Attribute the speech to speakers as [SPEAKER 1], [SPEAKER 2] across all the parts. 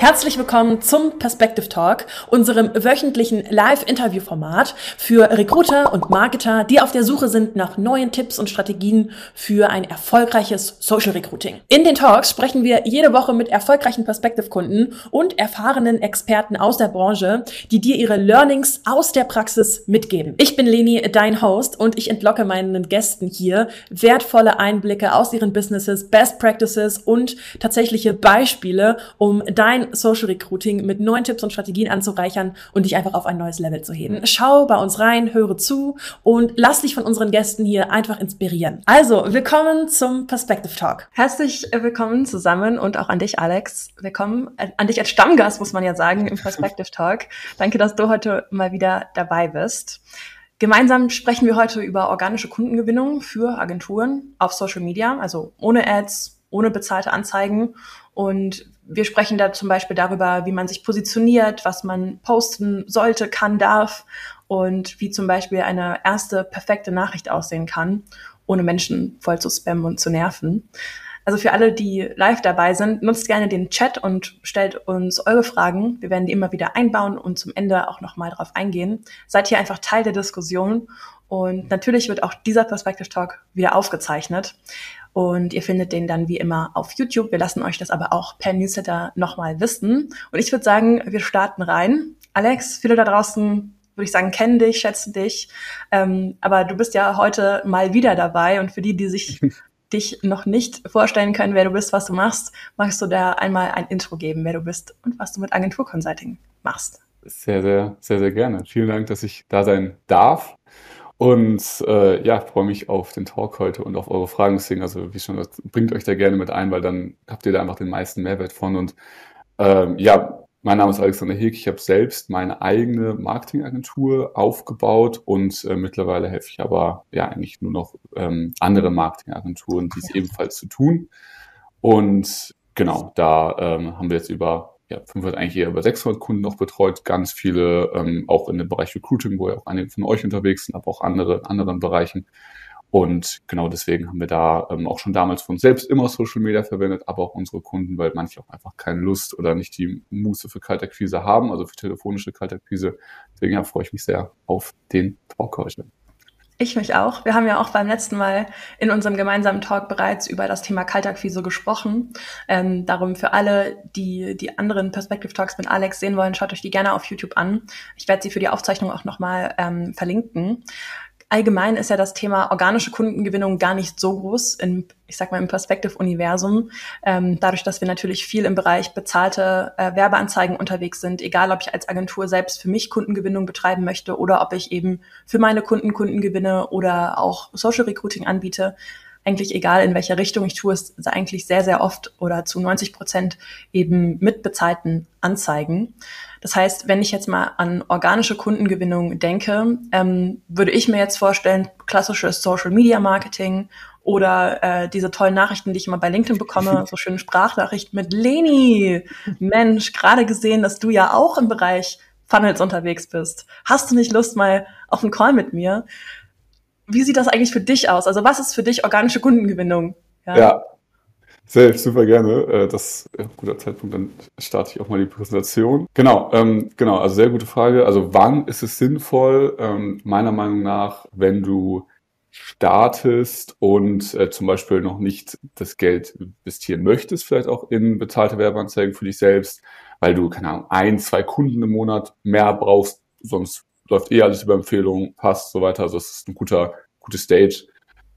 [SPEAKER 1] Herzlich willkommen zum Perspective Talk, unserem wöchentlichen Live-Interview-Format für Recruiter und Marketer, die auf der Suche sind nach neuen Tipps und Strategien für ein erfolgreiches Social Recruiting. In den Talks sprechen wir jede Woche mit erfolgreichen Perspective-Kunden und erfahrenen Experten aus der Branche, die dir ihre Learnings aus der Praxis mitgeben. Ich bin Leni, dein Host, und ich entlocke meinen Gästen hier wertvolle Einblicke aus ihren Businesses, Best Practices und tatsächliche Beispiele, um dein Social Recruiting mit neuen Tipps und Strategien anzureichern und dich einfach auf ein neues Level zu heben. Schau bei uns rein, höre zu und lass dich von unseren Gästen hier einfach inspirieren. Also, willkommen zum Perspective Talk.
[SPEAKER 2] Herzlich willkommen zusammen und auch an dich, Alex. Willkommen an dich als Stammgast, muss man ja sagen, im Perspective Talk. Danke, dass du heute mal wieder dabei bist. Gemeinsam sprechen wir heute über organische Kundengewinnung für Agenturen auf Social Media, also ohne Ads, ohne bezahlte Anzeigen. Und wir sprechen da zum Beispiel darüber, wie man sich positioniert, was man posten sollte, kann, darf und wie zum Beispiel eine erste perfekte Nachricht aussehen kann, ohne Menschen voll zu spammen und zu nerven. Also für alle, die live dabei sind, nutzt gerne den Chat und stellt uns eure Fragen. Wir werden die immer wieder einbauen und zum Ende auch nochmal drauf eingehen. Seid hier einfach Teil der Diskussion und natürlich wird auch dieser Perspective Talk wieder aufgezeichnet. Und ihr findet den dann wie immer auf YouTube. Wir lassen euch das aber auch per Newsletter nochmal wissen. Und ich würde sagen, wir starten rein. Alex, viele da draußen würde ich sagen, kennen dich, schätzen dich. Ähm, aber du bist ja heute mal wieder dabei. Und für die, die sich dich noch nicht vorstellen können, wer du bist, was du machst, magst du da einmal ein Intro geben, wer du bist und was du mit Agentur Consulting machst.
[SPEAKER 3] Sehr, sehr, sehr, sehr gerne. Vielen Dank, dass ich da sein darf. Und äh, ja, freue mich auf den Talk heute und auf eure Fragen. Deswegen, also wie schon gesagt, bringt euch da gerne mit ein, weil dann habt ihr da einfach den meisten Mehrwert von. Und ähm, ja, mein Name ist Alexander Hilk. Ich habe selbst meine eigene Marketingagentur aufgebaut und äh, mittlerweile helfe ich aber ja eigentlich nur noch ähm, andere Marketingagenturen, dies ebenfalls zu tun. Und genau, da ähm, haben wir jetzt über ja, 500, eigentlich eher über 600 Kunden noch betreut, ganz viele ähm, auch in dem Bereich Recruiting, wo ja auch einige von euch unterwegs sind, aber auch andere in anderen Bereichen. Und genau deswegen haben wir da ähm, auch schon damals von selbst immer Social Media verwendet, aber auch unsere Kunden, weil manche auch einfach keine Lust oder nicht die Muße für Kaltakquise haben, also für telefonische Kaltakquise. Deswegen ja, freue ich mich sehr auf den Talk heute.
[SPEAKER 2] Ich mich auch. Wir haben ja auch beim letzten Mal in unserem gemeinsamen Talk bereits über das Thema Kaltakquise gesprochen. Ähm, darum für alle, die die anderen Perspective Talks mit Alex sehen wollen, schaut euch die gerne auf YouTube an. Ich werde sie für die Aufzeichnung auch nochmal ähm, verlinken allgemein ist ja das Thema organische Kundengewinnung gar nicht so groß in, ich sag mal, im Perspective-Universum. Ähm, dadurch, dass wir natürlich viel im Bereich bezahlte äh, Werbeanzeigen unterwegs sind, egal ob ich als Agentur selbst für mich Kundengewinnung betreiben möchte oder ob ich eben für meine Kunden Kunden gewinne oder auch Social Recruiting anbiete, eigentlich egal in welcher Richtung ich tue, es eigentlich sehr, sehr oft oder zu 90 Prozent eben mit bezahlten Anzeigen. Das heißt, wenn ich jetzt mal an organische Kundengewinnung denke, ähm, würde ich mir jetzt vorstellen, klassisches Social Media Marketing oder äh, diese tollen Nachrichten, die ich immer bei LinkedIn bekomme, so schöne Sprachnachrichten mit Leni. Mensch, gerade gesehen, dass du ja auch im Bereich Funnels unterwegs bist. Hast du nicht Lust mal auf einen Call mit mir? Wie sieht das eigentlich für dich aus? Also was ist für dich organische Kundengewinnung?
[SPEAKER 3] Ja, ja selbst super gerne. Äh, das ist ein guter Zeitpunkt, dann starte ich auch mal die Präsentation. Genau, ähm, genau, also sehr gute Frage. Also wann ist es sinnvoll? Ähm, meiner Meinung nach, wenn du startest und äh, zum Beispiel noch nicht das Geld investieren möchtest, vielleicht auch in bezahlte Werbeanzeigen für dich selbst, weil du, keine Ahnung, ein, zwei Kunden im Monat mehr brauchst, sonst läuft eh alles über Empfehlungen, passt, so weiter. Also es ist ein guter, gute Stage,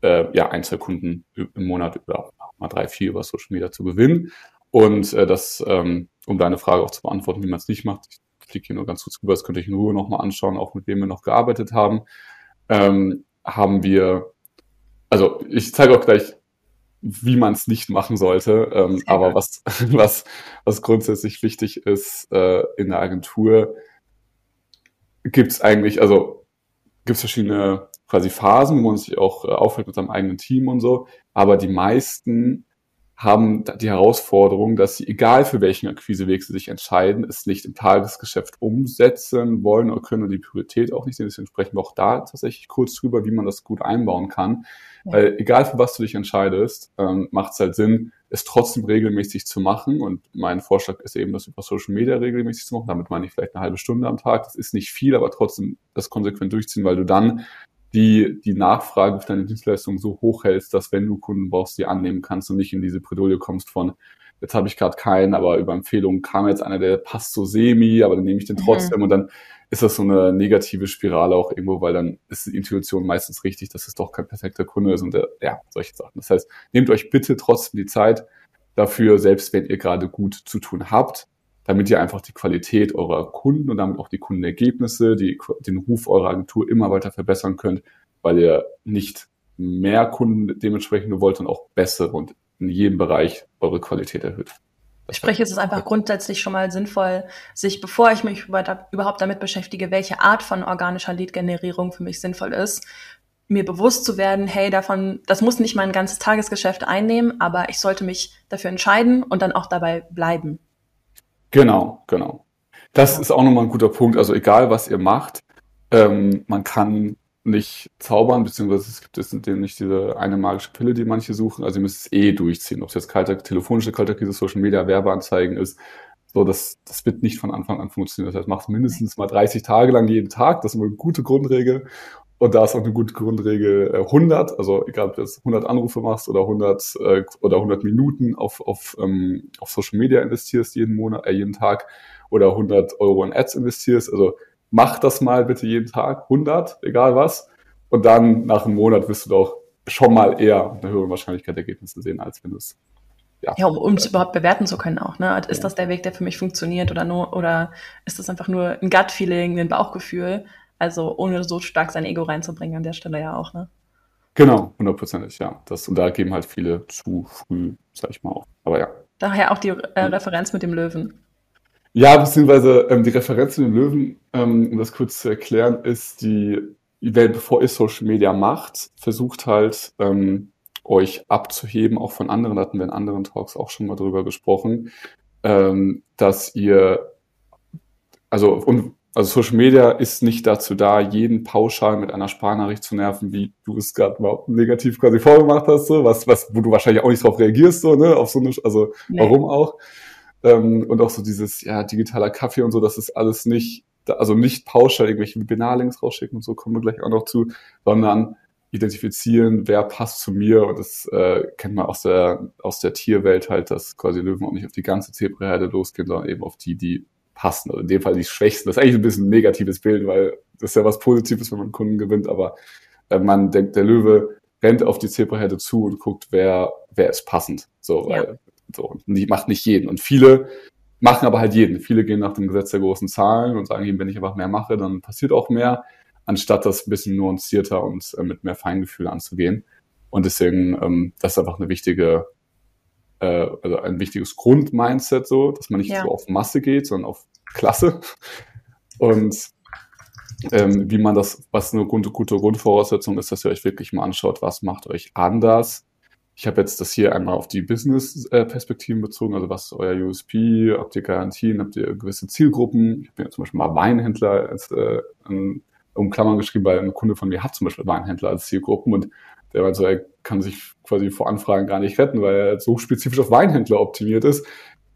[SPEAKER 3] äh, ja, ein, zwei Kunden im Monat über mal drei, vier über Social Media zu gewinnen. Und äh, das, ähm, um deine Frage auch zu beantworten, wie man es nicht macht, ich fliege hier nur ganz kurz rüber, das könnte ich in Ruhe nochmal anschauen, auch mit wem wir noch gearbeitet haben, ähm, haben wir, also ich zeige auch gleich, wie man es nicht machen sollte. Ähm, aber was, was, was grundsätzlich wichtig ist äh, in der Agentur, gibt es eigentlich, also gibt es verschiedene quasi Phasen, wo man sich auch äh, aufhält mit seinem eigenen Team und so. Aber die meisten haben die Herausforderung, dass sie, egal für welchen Akquiseweg sie sich entscheiden, es nicht im Tagesgeschäft umsetzen wollen oder können und die Priorität auch nicht sehen. Deswegen sprechen wir auch da tatsächlich kurz drüber, wie man das gut einbauen kann. Ja. Weil egal für was du dich entscheidest, ähm, macht es halt Sinn, es trotzdem regelmäßig zu machen. Und mein Vorschlag ist eben, das über Social Media regelmäßig zu machen. Damit meine ich vielleicht eine halbe Stunde am Tag. Das ist nicht viel, aber trotzdem das konsequent durchziehen, weil du dann die, die Nachfrage für deine Dienstleistung so hoch hältst, dass wenn du Kunden brauchst, die annehmen kannst und nicht in diese Bredouille kommst von, jetzt habe ich gerade keinen, aber über Empfehlungen kam jetzt einer, der passt so semi, aber dann nehme ich den mhm. trotzdem mhm. und dann ist das so eine negative Spirale auch irgendwo, weil dann ist die Intuition meistens richtig, dass es doch kein perfekter Kunde ist und der, ja, solche Sachen. Das heißt, nehmt euch bitte trotzdem die Zeit dafür, selbst wenn ihr gerade gut zu tun habt, damit ihr einfach die Qualität eurer Kunden und damit auch die Kundenergebnisse, die, den Ruf eurer Agentur immer weiter verbessern könnt, weil ihr nicht mehr Kunden dementsprechend wollt und auch bessere und in jedem Bereich eure Qualität erhöht.
[SPEAKER 2] Ich spreche, es ist einfach grundsätzlich schon mal sinnvoll, sich, bevor ich mich überhaupt damit beschäftige, welche Art von organischer Lead-Generierung für mich sinnvoll ist, mir bewusst zu werden, hey, davon, das muss nicht mein ganzes Tagesgeschäft einnehmen, aber ich sollte mich dafür entscheiden und dann auch dabei bleiben.
[SPEAKER 3] Genau, genau. Das ist auch nochmal ein guter Punkt. Also egal, was ihr macht, ähm, man kann nicht zaubern, beziehungsweise es gibt es nicht diese eine magische Pille, die manche suchen. Also ihr müsst es eh durchziehen. Ob es jetzt kalte, telefonische Kaltakquise, Social Media, Werbeanzeigen ist. So, das, das wird nicht von Anfang an funktionieren. Das heißt, macht mindestens mal 30 Tage lang jeden Tag. Das ist eine gute Grundregel. Und da ist auch eine gute Grundregel 100, äh, also egal ob du jetzt 100 Anrufe machst oder 100 äh, oder 100 Minuten auf, auf, ähm, auf Social Media investierst jeden Monat, äh, jeden Tag oder 100 Euro in Ads investierst. Also mach das mal bitte jeden Tag, 100, egal was. Und dann nach einem Monat wirst du doch schon mal eher eine höhere Wahrscheinlichkeit Ergebnisse sehen, als wenn du es
[SPEAKER 2] ja, ja, um es überhaupt bewerten zu können auch. Ne? Ist das der Weg, der für mich funktioniert oder nur oder ist das einfach nur ein Gut-Feeling, ein Bauchgefühl? Also ohne so stark sein Ego reinzubringen an der Stelle ja auch, ne?
[SPEAKER 3] Genau, hundertprozentig, ja. Das, und da geben halt viele zu früh, sag ich mal auch. Aber ja.
[SPEAKER 2] Daher auch die äh, Referenz mit dem Löwen.
[SPEAKER 3] Ja, beziehungsweise ähm, die Referenz mit dem Löwen, ähm, um das kurz zu erklären, ist die, bevor ihr Social Media macht, versucht halt ähm, euch abzuheben, auch von anderen, hatten wir in anderen Talks auch schon mal drüber gesprochen, ähm, dass ihr, also, und also Social Media ist nicht dazu da, jeden pauschal mit einer Sparnachricht zu nerven, wie du es gerade mal negativ quasi vorgemacht hast, so, was, was, wo du wahrscheinlich auch nicht drauf reagierst, so, ne, auf so eine, also nee. warum auch. Ähm, und auch so dieses, ja, digitaler Kaffee und so, das ist alles nicht, also nicht pauschal irgendwelche Webinarlinks rausschicken und so, kommen wir gleich auch noch zu, sondern identifizieren, wer passt zu mir und das äh, kennt man aus der aus der Tierwelt halt, dass quasi Löwen auch nicht auf die ganze Zebraherde losgehen, sondern eben auf die, die passen. Oder in dem Fall die Schwächsten. Das ist eigentlich ein bisschen ein negatives Bild, weil das ist ja was Positives, wenn man Kunden gewinnt, aber äh, man denkt, der Löwe rennt auf die Zebraherde zu und guckt, wer, wer ist passend. So, ja. weil, so, und die macht nicht jeden. Und viele machen aber halt jeden. Viele gehen nach dem Gesetz der großen Zahlen und sagen, wenn ich einfach mehr mache, dann passiert auch mehr, anstatt das ein bisschen nuancierter und äh, mit mehr Feingefühl anzugehen. Und deswegen, ähm, das ist einfach eine wichtige äh, also ein wichtiges Grundmindset so, dass man nicht ja. so auf Masse geht, sondern auf Klasse. Und ähm, wie man das, was eine gute, gute Grundvoraussetzung ist, dass ihr euch wirklich mal anschaut, was macht euch anders. Ich habe jetzt das hier einmal auf die Business-Perspektiven bezogen, also was ist euer USP, habt ihr Garantien, habt ihr gewisse Zielgruppen. Ich habe mir zum Beispiel mal Weinhändler als, äh, um Klammern geschrieben, weil ein Kunde von mir hat zum Beispiel Weinhändler als Zielgruppen und der meint so, er kann sich quasi vor Anfragen gar nicht retten, weil er so spezifisch auf Weinhändler optimiert ist.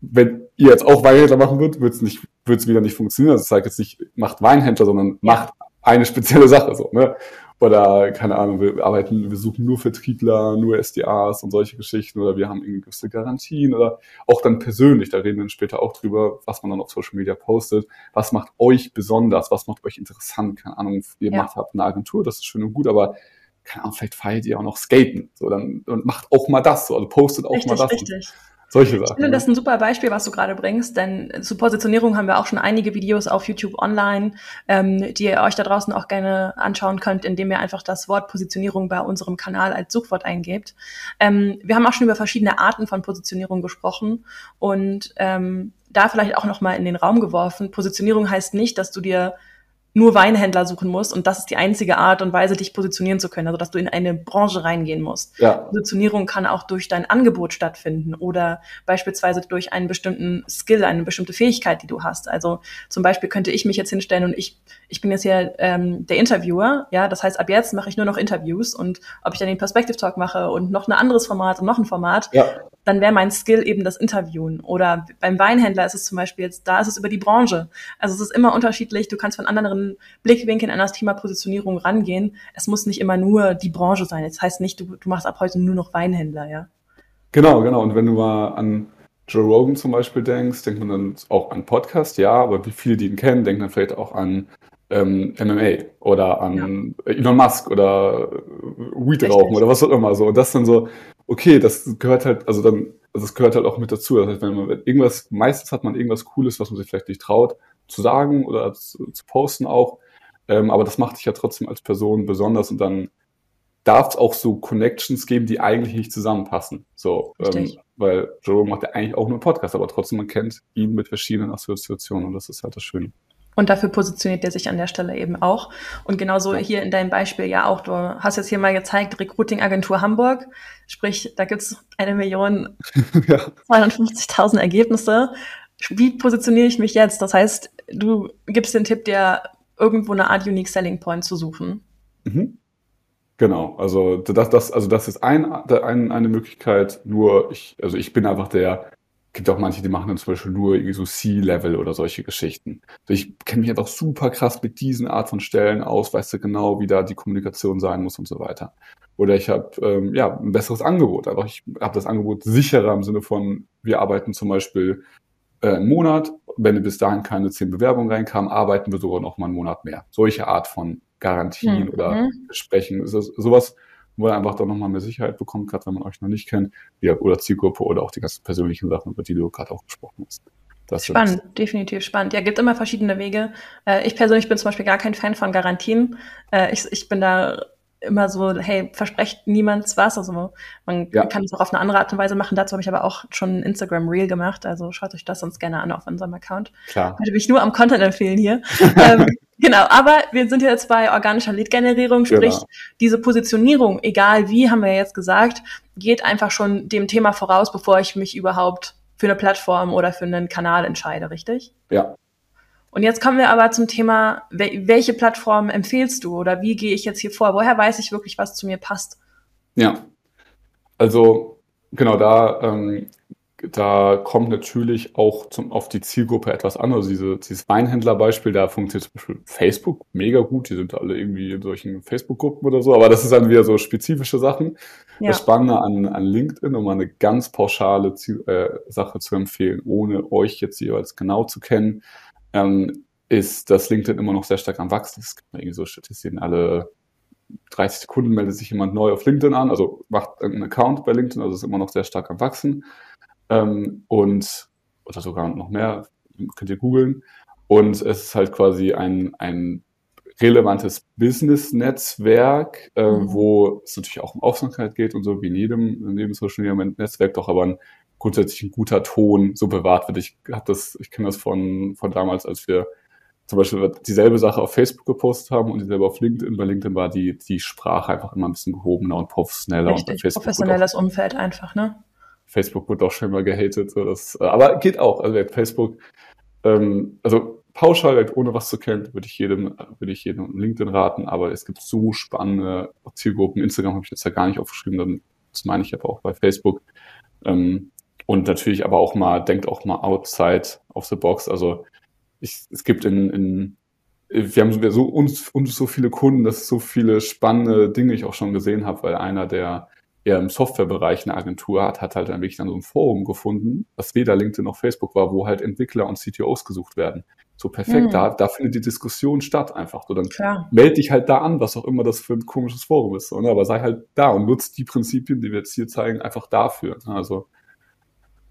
[SPEAKER 3] Wenn ihr jetzt auch Weinhändler machen würdet, wird es nicht, wird es wieder nicht funktionieren. Also sage jetzt nicht, macht Weinhändler, sondern macht eine spezielle Sache so, ne? Oder, keine Ahnung, wir arbeiten, wir suchen nur Vertriebler, nur SDAs und solche Geschichten oder wir haben irgendwie gewisse Garantien oder auch dann persönlich, da reden wir später auch drüber, was man dann auf Social Media postet. Was macht euch besonders? Was macht euch interessant? Keine Ahnung, ihr ja. macht habt eine Agentur, das ist schön und gut, aber keine Ahnung, vielleicht feiert ihr auch noch Skaten. So, dann und macht auch mal das, so, also postet auch richtig, mal das. Richtig. Solche Sachen.
[SPEAKER 2] Ich finde, das ist ein super Beispiel, was du gerade bringst, denn zu Positionierung haben wir auch schon einige Videos auf YouTube online, ähm, die ihr euch da draußen auch gerne anschauen könnt, indem ihr einfach das Wort Positionierung bei unserem Kanal als Suchwort eingebt. Ähm, wir haben auch schon über verschiedene Arten von Positionierung gesprochen und ähm, da vielleicht auch nochmal in den Raum geworfen. Positionierung heißt nicht, dass du dir nur Weinhändler suchen musst und das ist die einzige Art und Weise, dich positionieren zu können, also dass du in eine Branche reingehen musst. Ja. Positionierung kann auch durch dein Angebot stattfinden oder beispielsweise durch einen bestimmten Skill, eine bestimmte Fähigkeit, die du hast. Also zum Beispiel könnte ich mich jetzt hinstellen und ich, ich bin jetzt hier ähm, der Interviewer, ja, das heißt, ab jetzt mache ich nur noch Interviews und ob ich dann den Perspective Talk mache und noch ein anderes Format und noch ein Format, ja dann wäre mein Skill eben das Interviewen. Oder beim Weinhändler ist es zum Beispiel jetzt, da ist es über die Branche. Also es ist immer unterschiedlich. Du kannst von anderen Blickwinkeln an das Thema Positionierung rangehen. Es muss nicht immer nur die Branche sein. Das heißt nicht, du, du machst ab heute nur noch Weinhändler, ja.
[SPEAKER 3] Genau, genau. Und wenn du mal an Joe Rogan zum Beispiel denkst, denkt man dann auch an Podcast, ja, aber wie viele, die ihn kennen, denken dann vielleicht auch an ähm, MMA oder an ja. Elon Musk oder Weed rauchen oder was auch immer so. Und das dann so, okay, das gehört halt, also dann, also das gehört halt auch mit dazu. Das heißt, wenn man irgendwas, meistens hat man irgendwas Cooles, was man sich vielleicht nicht traut zu sagen oder zu, zu posten auch. Ähm, aber das macht dich ja trotzdem als Person besonders und dann darf es auch so Connections geben, die eigentlich nicht zusammenpassen. So, ähm, weil Joe macht ja eigentlich auch nur einen Podcast, aber trotzdem man kennt ihn mit verschiedenen Assoziationen und das ist halt das Schöne.
[SPEAKER 2] Und dafür positioniert er sich an der Stelle eben auch. Und genauso hier in deinem Beispiel ja auch. Du hast jetzt hier mal gezeigt, Recruiting-Agentur Hamburg. Sprich, da gibt's eine Million ja. 250.000 Ergebnisse. Wie positioniere ich mich jetzt? Das heißt, du gibst den Tipp, dir irgendwo eine Art Unique Selling Point zu suchen. Mhm.
[SPEAKER 3] Genau, also das, das, also das ist ein, ein, eine Möglichkeit. Nur ich, also ich bin einfach der gibt auch manche, die machen dann zum Beispiel nur irgendwie so C-Level oder solche Geschichten. Also ich kenne mich einfach super krass mit diesen Art von Stellen aus, weißt du genau, wie da die Kommunikation sein muss und so weiter. Oder ich habe ähm, ja ein besseres Angebot. Aber ich habe das Angebot sicherer im Sinne von, wir arbeiten zum Beispiel äh, einen Monat, wenn bis dahin keine zehn Bewerbungen reinkamen, arbeiten wir sogar noch mal einen Monat mehr. Solche Art von Garantien mhm. oder Besprechen. Ist das, sowas wo er einfach dann nochmal mehr Sicherheit bekommt, gerade wenn man euch noch nicht kennt, ja, oder Zielgruppe oder auch die ganzen persönlichen Sachen, über die du gerade auch gesprochen hast.
[SPEAKER 2] Das spannend, definitiv spannend. Ja, gibt immer verschiedene Wege. Äh, ich persönlich bin zum Beispiel gar kein Fan von Garantien. Äh, ich, ich bin da immer so, hey, versprecht niemands was. Also man ja. kann es auch auf eine andere Art und Weise machen. Dazu habe ich aber auch schon ein Instagram Reel gemacht. Also schaut euch das sonst gerne an auf unserem Account. Klar. Ich würde mich nur am Content empfehlen hier. ähm, genau, aber wir sind jetzt bei organischer Lead-Generierung, sprich genau. diese Positionierung, egal wie, haben wir jetzt gesagt, geht einfach schon dem Thema voraus, bevor ich mich überhaupt für eine Plattform oder für einen Kanal entscheide, richtig?
[SPEAKER 3] Ja,
[SPEAKER 2] und jetzt kommen wir aber zum Thema, welche Plattform empfehlst du oder wie gehe ich jetzt hier vor? Woher weiß ich wirklich, was zu mir passt?
[SPEAKER 3] Ja, also genau da, ähm, da kommt natürlich auch zum, auf die Zielgruppe etwas an. Also diese, dieses Weinhändlerbeispiel, da funktioniert zum Beispiel Facebook mega gut. Die sind alle irgendwie in solchen Facebook-Gruppen oder so, aber das ist dann wieder so spezifische Sachen. Ja. Das Spannende an, an LinkedIn, um mal eine ganz pauschale Ziel, äh, Sache zu empfehlen, ohne euch jetzt jeweils genau zu kennen, ähm, ist dass LinkedIn immer noch sehr stark am Wachsen. Es gibt irgendwie so Statistiken, alle 30 Sekunden meldet sich jemand neu auf LinkedIn an, also macht einen Account bei LinkedIn, also ist immer noch sehr stark am Wachsen. Ähm, und, oder sogar noch mehr, könnt ihr googeln. Und es ist halt quasi ein, ein relevantes Business-Netzwerk, äh, mhm. wo es natürlich auch um Aufmerksamkeit geht und so, wie in jedem, in jedem Social Media Netzwerk, doch aber ein grundsätzlich ein guter Ton so bewahrt wird. Ich habe das, ich kenne das von, von damals, als wir zum Beispiel dieselbe Sache auf Facebook gepostet haben und dieselbe auf LinkedIn. Bei LinkedIn war die, die Sprache einfach immer ein bisschen gehobener und professioneller.
[SPEAKER 2] Richtig, und bei Facebook professionelles auch, Umfeld einfach, ne?
[SPEAKER 3] Facebook wird auch schon mal gehatet. So das, aber geht auch. Also Facebook, ähm, also pauschal, ohne was zu kennen, würde ich jedem, würde ich jedem LinkedIn raten, aber es gibt so spannende Zielgruppen. Instagram habe ich jetzt ja gar nicht aufgeschrieben, dann, das meine ich aber auch bei Facebook. Ähm, und natürlich aber auch mal, denkt auch mal outside of the box. Also ich, es gibt in, in wir haben so uns, uns so viele Kunden, dass so viele spannende Dinge ich auch schon gesehen habe, weil einer, der eher im Softwarebereich eine Agentur hat, hat halt dann wirklich dann so ein Forum gefunden, was weder LinkedIn noch Facebook war, wo halt Entwickler und CTOs gesucht werden. So perfekt, mhm. da, da findet die Diskussion statt einfach. So, dann Klar. melde dich halt da an, was auch immer das für ein komisches Forum ist. So, ne? Aber sei halt da und nutzt die Prinzipien, die wir jetzt hier zeigen, einfach dafür. Ne? Also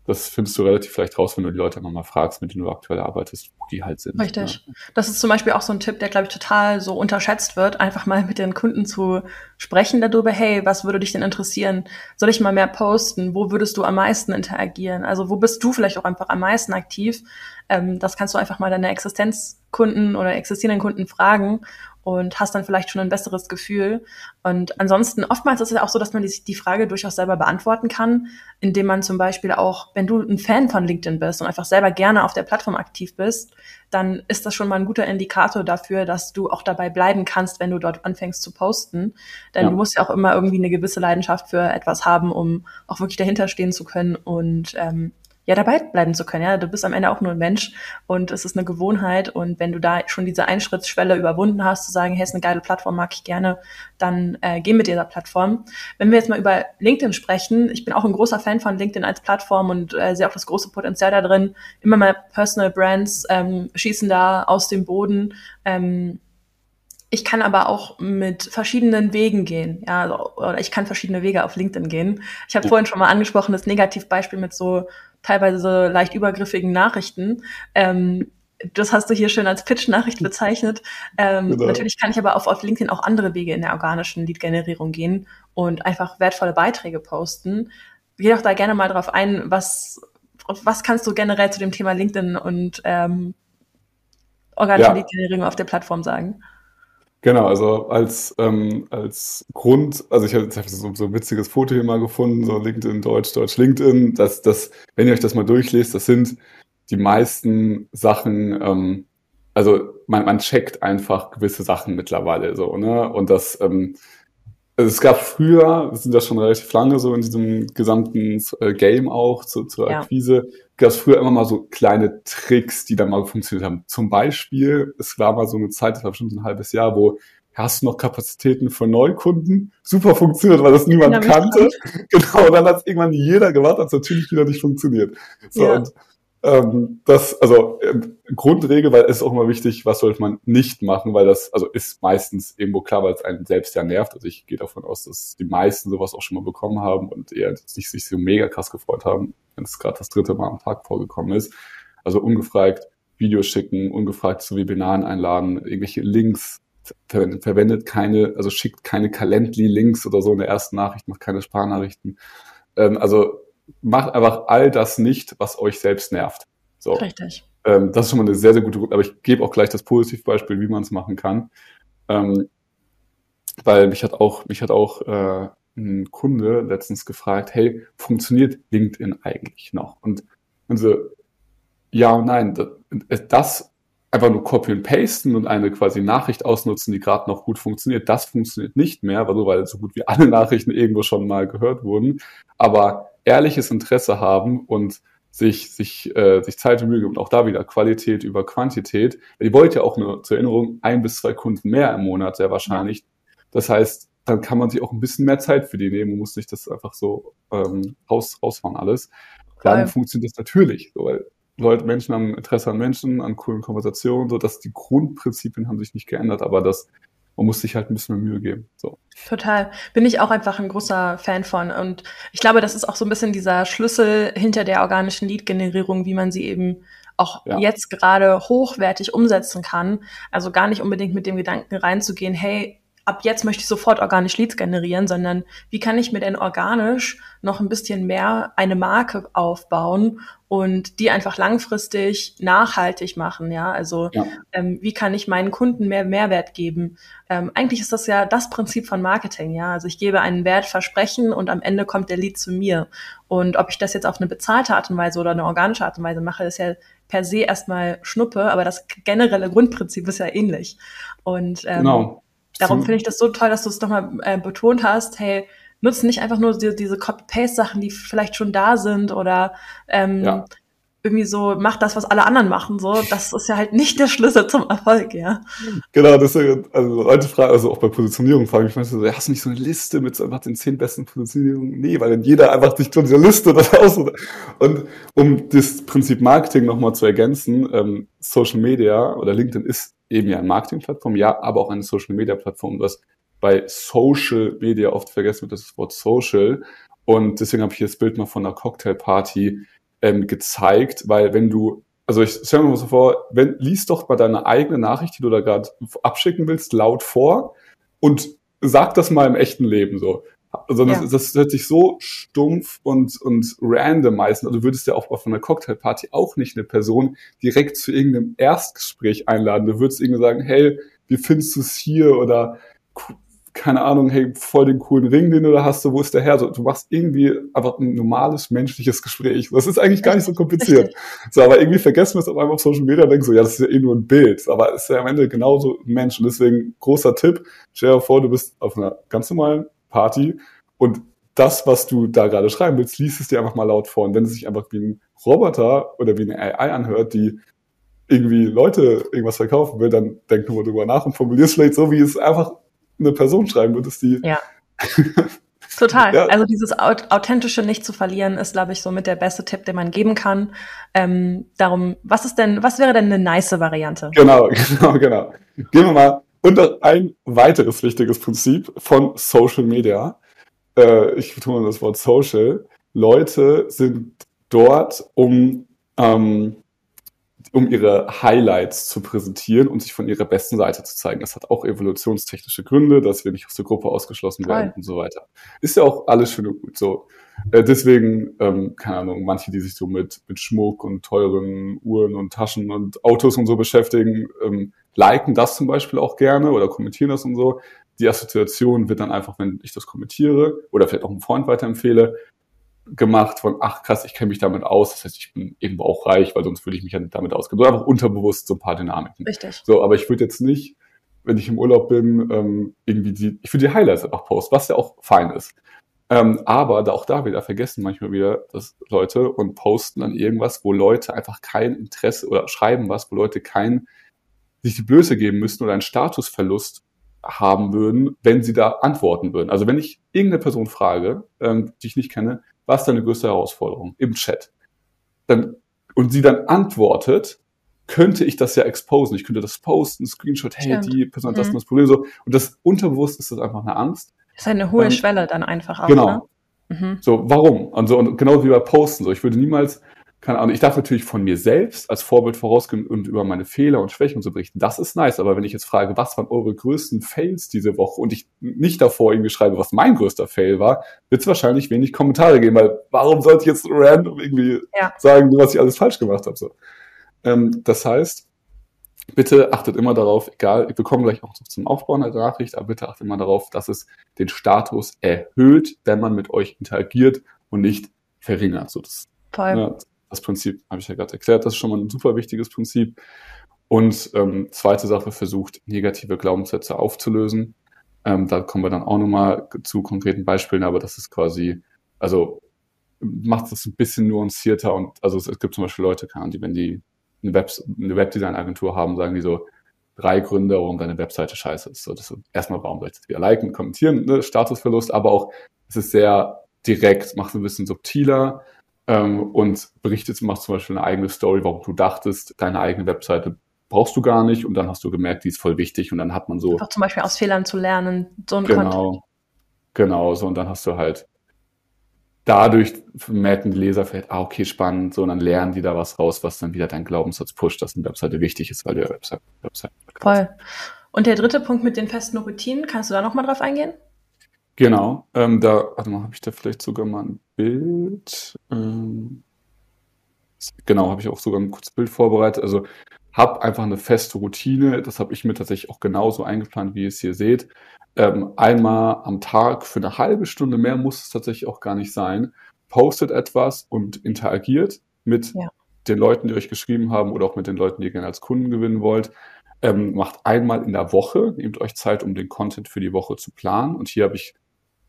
[SPEAKER 3] das findest du relativ leicht raus, wenn du die Leute nochmal fragst, mit denen du aktuell arbeitest, wo die halt sind.
[SPEAKER 2] Richtig. Ja. Das ist zum Beispiel auch so ein Tipp, der, glaube ich, total so unterschätzt wird, einfach mal mit den Kunden zu sprechen darüber, hey, was würde dich denn interessieren? Soll ich mal mehr posten? Wo würdest du am meisten interagieren? Also wo bist du vielleicht auch einfach am meisten aktiv? Ähm, das kannst du einfach mal deine Existenzkunden oder existierenden Kunden fragen und hast dann vielleicht schon ein besseres Gefühl. Und ansonsten, oftmals ist es auch so, dass man sich die Frage durchaus selber beantworten kann, indem man zum Beispiel auch, wenn du ein Fan von LinkedIn bist und einfach selber gerne auf der Plattform aktiv bist, dann ist das schon mal ein guter Indikator dafür, dass du auch dabei bleiben kannst, wenn du dort anfängst zu posten. Denn ja. du musst ja auch immer irgendwie eine gewisse Leidenschaft für etwas haben, um auch wirklich dahinter stehen zu können und ähm, ja dabei bleiben zu können. Ja, du bist am Ende auch nur ein Mensch und es ist eine Gewohnheit. Und wenn du da schon diese Einschrittsschwelle überwunden hast, zu sagen, hey, ist eine geile Plattform, mag ich gerne, dann äh, geh mit dieser Plattform. Wenn wir jetzt mal über LinkedIn sprechen, ich bin auch ein großer Fan von LinkedIn als Plattform und äh, sehe auch das große Potenzial da drin. Immer mehr Personal Brands ähm, schießen da aus dem Boden. Ähm, ich kann aber auch mit verschiedenen Wegen gehen. Ja, also, oder ich kann verschiedene Wege auf LinkedIn gehen. Ich habe vorhin schon mal angesprochen, das Negativbeispiel mit so teilweise leicht übergriffigen Nachrichten. Ähm, das hast du hier schön als Pitch-Nachricht bezeichnet. Ähm, genau. Natürlich kann ich aber auf, auf LinkedIn auch andere Wege in der organischen Lead-Generierung gehen und einfach wertvolle Beiträge posten. Geh doch da gerne mal drauf ein, was, was kannst du generell zu dem Thema LinkedIn und ähm, organische ja. Lead-Generierung auf der Plattform sagen?
[SPEAKER 3] Genau, also als, ähm, als Grund, also ich habe hab so, so ein witziges Foto hier mal gefunden, so LinkedIn, Deutsch, Deutsch, LinkedIn, dass das, wenn ihr euch das mal durchlest, das sind die meisten Sachen, ähm, also man, man checkt einfach gewisse Sachen mittlerweile so, ne? Und das, ähm, also es gab früher, wir sind ja schon relativ lange so in diesem gesamten äh, Game auch zu, zur ja. Akquise, gab es früher immer mal so kleine Tricks, die dann mal funktioniert haben. Zum Beispiel, es war mal so eine Zeit, das war bestimmt ein halbes Jahr, wo hast du noch Kapazitäten für Neukunden? Super funktioniert, weil das niemand kannte. Genau, und dann hat es irgendwann jeder gewartet, hat es natürlich wieder nicht funktioniert. So, ja. und ähm, das, also äh, Grundregel, weil es ist auch immer wichtig, was sollte man nicht machen, weil das, also ist meistens irgendwo klar, weil es einen selbst ja nervt. Also ich gehe davon aus, dass die meisten sowas auch schon mal bekommen haben und eher nicht sich so mega krass gefreut haben, wenn es gerade das dritte Mal am Tag vorgekommen ist. Also ungefragt Videos schicken, ungefragt zu Webinaren einladen, irgendwelche Links verwendet, verwendet keine, also schickt keine Calendly-Links oder so in der ersten Nachricht, macht keine Sprachnachrichten. Ähm, also macht einfach all das nicht, was euch selbst nervt. So.
[SPEAKER 2] Richtig.
[SPEAKER 3] Ähm, das ist schon mal eine sehr, sehr gute, aber ich gebe auch gleich das Positivbeispiel, wie man es machen kann. Ähm, weil mich hat auch, mich hat auch äh, ein Kunde letztens gefragt, hey, funktioniert LinkedIn eigentlich noch? Und, und so, ja und nein, das, das einfach nur copy und pasten und eine quasi Nachricht ausnutzen, die gerade noch gut funktioniert, das funktioniert nicht mehr, weil, weil so gut wie alle Nachrichten irgendwo schon mal gehört wurden. Aber ehrliches Interesse haben und sich, sich, äh, sich Zeit und Mühe geben und auch da wieder Qualität über Quantität. Die wollt ja auch nur zur Erinnerung ein bis zwei Kunden mehr im Monat sehr wahrscheinlich. Das heißt, dann kann man sich auch ein bisschen mehr Zeit für die nehmen und muss nicht das einfach so ähm, raus, rausfahren alles. Dann Voll. funktioniert das natürlich, so, weil Leute, Menschen haben Interesse an Menschen, an coolen Konversationen, so dass die Grundprinzipien haben sich nicht geändert, aber das man muss sich halt ein bisschen mehr Mühe geben. So.
[SPEAKER 2] Total. Bin ich auch einfach ein großer Fan von. Und ich glaube, das ist auch so ein bisschen dieser Schlüssel hinter der organischen Lead-Generierung, wie man sie eben auch ja. jetzt gerade hochwertig umsetzen kann. Also gar nicht unbedingt mit dem Gedanken reinzugehen, hey, ab jetzt möchte ich sofort organisch Leads generieren, sondern wie kann ich mir denn organisch noch ein bisschen mehr eine Marke aufbauen und die einfach langfristig nachhaltig machen, ja. Also ja. Ähm, wie kann ich meinen Kunden mehr Mehrwert geben? Ähm, eigentlich ist das ja das Prinzip von Marketing, ja. Also ich gebe einen Wertversprechen und am Ende kommt der Lead zu mir. Und ob ich das jetzt auf eine bezahlte Art und Weise oder eine organische Art und Weise mache, ist ja per se erstmal Schnuppe, aber das generelle Grundprinzip ist ja ähnlich. Und ähm, genau Darum finde ich das so toll, dass du es nochmal äh, betont hast, hey, nutze nicht einfach nur die, diese Copy-Paste-Sachen, die vielleicht schon da sind oder ähm, ja. Irgendwie so, mach das, was alle anderen machen. So, das ist ja halt nicht der Schlüssel zum Erfolg, ja.
[SPEAKER 3] Genau, ist also Leute fragen, also auch bei Positionierung fragen mich manchmal so, hast du nicht so eine Liste mit so einfach den zehn besten Positionierungen? Nee, weil dann jeder einfach sich von dieser Liste das aus. Und um das Prinzip Marketing nochmal zu ergänzen, ähm, Social Media oder LinkedIn ist eben ja eine Marketingplattform, ja, aber auch eine Social Media Plattform, was bei Social Media oft vergessen wird, das Wort Social. Und deswegen habe ich hier das Bild mal von einer Cocktailparty ähm, gezeigt, weil wenn du, also ich stelle mir mal so vor, wenn, liest doch mal deine eigene Nachricht, die du da gerade abschicken willst, laut vor und sag das mal im echten Leben so. Also das, ja. das hört sich so stumpf und, und random meistens. Also du würdest ja auch auf einer Cocktailparty auch nicht eine Person direkt zu irgendeinem Erstgespräch einladen. Du würdest irgendwie sagen, hey, wie findest du es hier oder keine Ahnung, hey, voll den coolen Ring, den du da hast, so, wo ist der her? So, du machst irgendwie einfach ein normales menschliches Gespräch. Das ist eigentlich gar nicht so kompliziert. So, aber irgendwie vergessen wir es auf einmal auf Social Media und denken so, ja, das ist ja eh nur ein Bild. Aber es ist ja am Ende genauso ein Mensch. Und deswegen großer Tipp, stell dir vor, du bist auf einer ganz normalen Party und das, was du da gerade schreiben willst, liest es dir einfach mal laut vor. Und wenn es sich einfach wie ein Roboter oder wie eine AI anhört, die irgendwie Leute irgendwas verkaufen will, dann denk nur mal drüber nach und formulier es vielleicht so, wie es einfach eine Person schreiben würdest, die.
[SPEAKER 2] Ja. Total. Ja. Also dieses Authentische nicht zu verlieren, ist, glaube ich, so mit der beste Tipp, den man geben kann. Ähm, darum, was ist denn, was wäre denn eine nice Variante?
[SPEAKER 3] Genau, genau, genau. Gehen wir mal unter ein weiteres wichtiges Prinzip von Social Media. Äh, ich betone das Wort Social. Leute sind dort, um ähm, um ihre Highlights zu präsentieren und sich von ihrer besten Seite zu zeigen. Das hat auch evolutionstechnische Gründe, dass wir nicht aus der Gruppe ausgeschlossen Toll. werden und so weiter. Ist ja auch alles schön und gut so. Äh, deswegen, ähm, keine Ahnung, manche, die sich so mit, mit Schmuck und teuren Uhren und Taschen und Autos und so beschäftigen, ähm, liken das zum Beispiel auch gerne oder kommentieren das und so. Die Assoziation wird dann einfach, wenn ich das kommentiere oder vielleicht auch einem Freund weiterempfehle, gemacht von, ach krass, ich kenne mich damit aus, das heißt, ich bin irgendwo auch reich, weil sonst würde ich mich ja nicht damit auskennen. So einfach unterbewusst so ein paar Dynamiken.
[SPEAKER 2] Richtig.
[SPEAKER 3] So, aber ich würde jetzt nicht, wenn ich im Urlaub bin, ähm, irgendwie die, ich würde die Highlights einfach posten, was ja auch fein ist. Ähm, aber da auch da wieder vergessen manchmal wieder dass Leute und posten dann irgendwas, wo Leute einfach kein Interesse oder schreiben was, wo Leute kein sich die Blöße geben müssten oder einen Statusverlust haben würden, wenn sie da antworten würden. Also wenn ich irgendeine Person frage, ähm, die ich nicht kenne, was ist deine größte Herausforderung im Chat? Dann, und sie dann antwortet, könnte ich das ja exposen. Ich könnte das posten, Screenshot, hey, Stimmt. die Person hat das, mhm. das Problem so. Und das unterbewusst ist das einfach eine Angst.
[SPEAKER 2] Das ist eine hohe ähm, Schwelle dann einfach auch.
[SPEAKER 3] Genau. Ne? Mhm. So, warum? Und so, und genau wie bei Posten. So, ich würde niemals keine Ahnung, ich darf natürlich von mir selbst als Vorbild vorausgehen und über meine Fehler und Schwächen zu berichten. Das ist nice. Aber wenn ich jetzt frage, was waren eure größten Fails diese Woche und ich nicht davor irgendwie schreibe, was mein größter Fail war, wird es wahrscheinlich wenig Kommentare geben, weil warum sollte ich jetzt random irgendwie ja. sagen, was ich alles falsch gemacht habe? So. Ähm, das heißt, bitte achtet immer darauf, egal, ich bekomme gleich auch zum Aufbauen der Nachricht, aber bitte achtet immer darauf, dass es den Status erhöht, wenn man mit euch interagiert und nicht verringert. So, das,
[SPEAKER 2] Voll.
[SPEAKER 3] Ja, das Prinzip habe ich ja gerade erklärt. Das ist schon mal ein super wichtiges Prinzip. Und ähm, zweite Sache, versucht negative Glaubenssätze aufzulösen. Ähm, da kommen wir dann auch nochmal zu konkreten Beispielen, aber das ist quasi, also macht es ein bisschen nuancierter und also es, es gibt zum Beispiel Leute, die, wenn die eine, Web, eine Webdesign-Agentur haben, sagen die so, drei Gründe, warum deine Webseite scheiße ist. So, das ist erstmal, warum sollst du wieder liken, kommentieren, ne? Statusverlust, aber auch, es ist sehr direkt, macht es ein bisschen subtiler, ähm, und berichtet, machst zum Beispiel eine eigene Story, warum du dachtest, deine eigene Webseite brauchst du gar nicht und dann hast du gemerkt, die ist voll wichtig und dann hat man so.
[SPEAKER 2] Einfach zum Beispiel aus Fehlern zu lernen, so ein
[SPEAKER 3] Genau, Content. genau, so und dann hast du halt dadurch merken die Leser vielleicht, ah, okay, spannend, so und dann lernen die da was raus, was dann wieder dein Glaubenssatz pusht, dass eine Webseite wichtig ist, weil der Webseite, Webseite
[SPEAKER 2] Voll. Und der dritte Punkt mit den festen Routinen, kannst du da nochmal drauf eingehen?
[SPEAKER 3] Genau, ähm, da, warte mal, habe ich da vielleicht sogar mal ein Bild? Ähm, genau, habe ich auch sogar ein kurzes Bild vorbereitet. Also habe einfach eine feste Routine. Das habe ich mir tatsächlich auch genauso eingeplant, wie ihr es hier seht. Ähm, einmal am Tag für eine halbe Stunde mehr muss es tatsächlich auch gar nicht sein. Postet etwas und interagiert mit ja. den Leuten, die euch geschrieben haben oder auch mit den Leuten, die ihr gerne als Kunden gewinnen wollt. Ähm, macht einmal in der Woche, nehmt euch Zeit, um den Content für die Woche zu planen. Und hier habe ich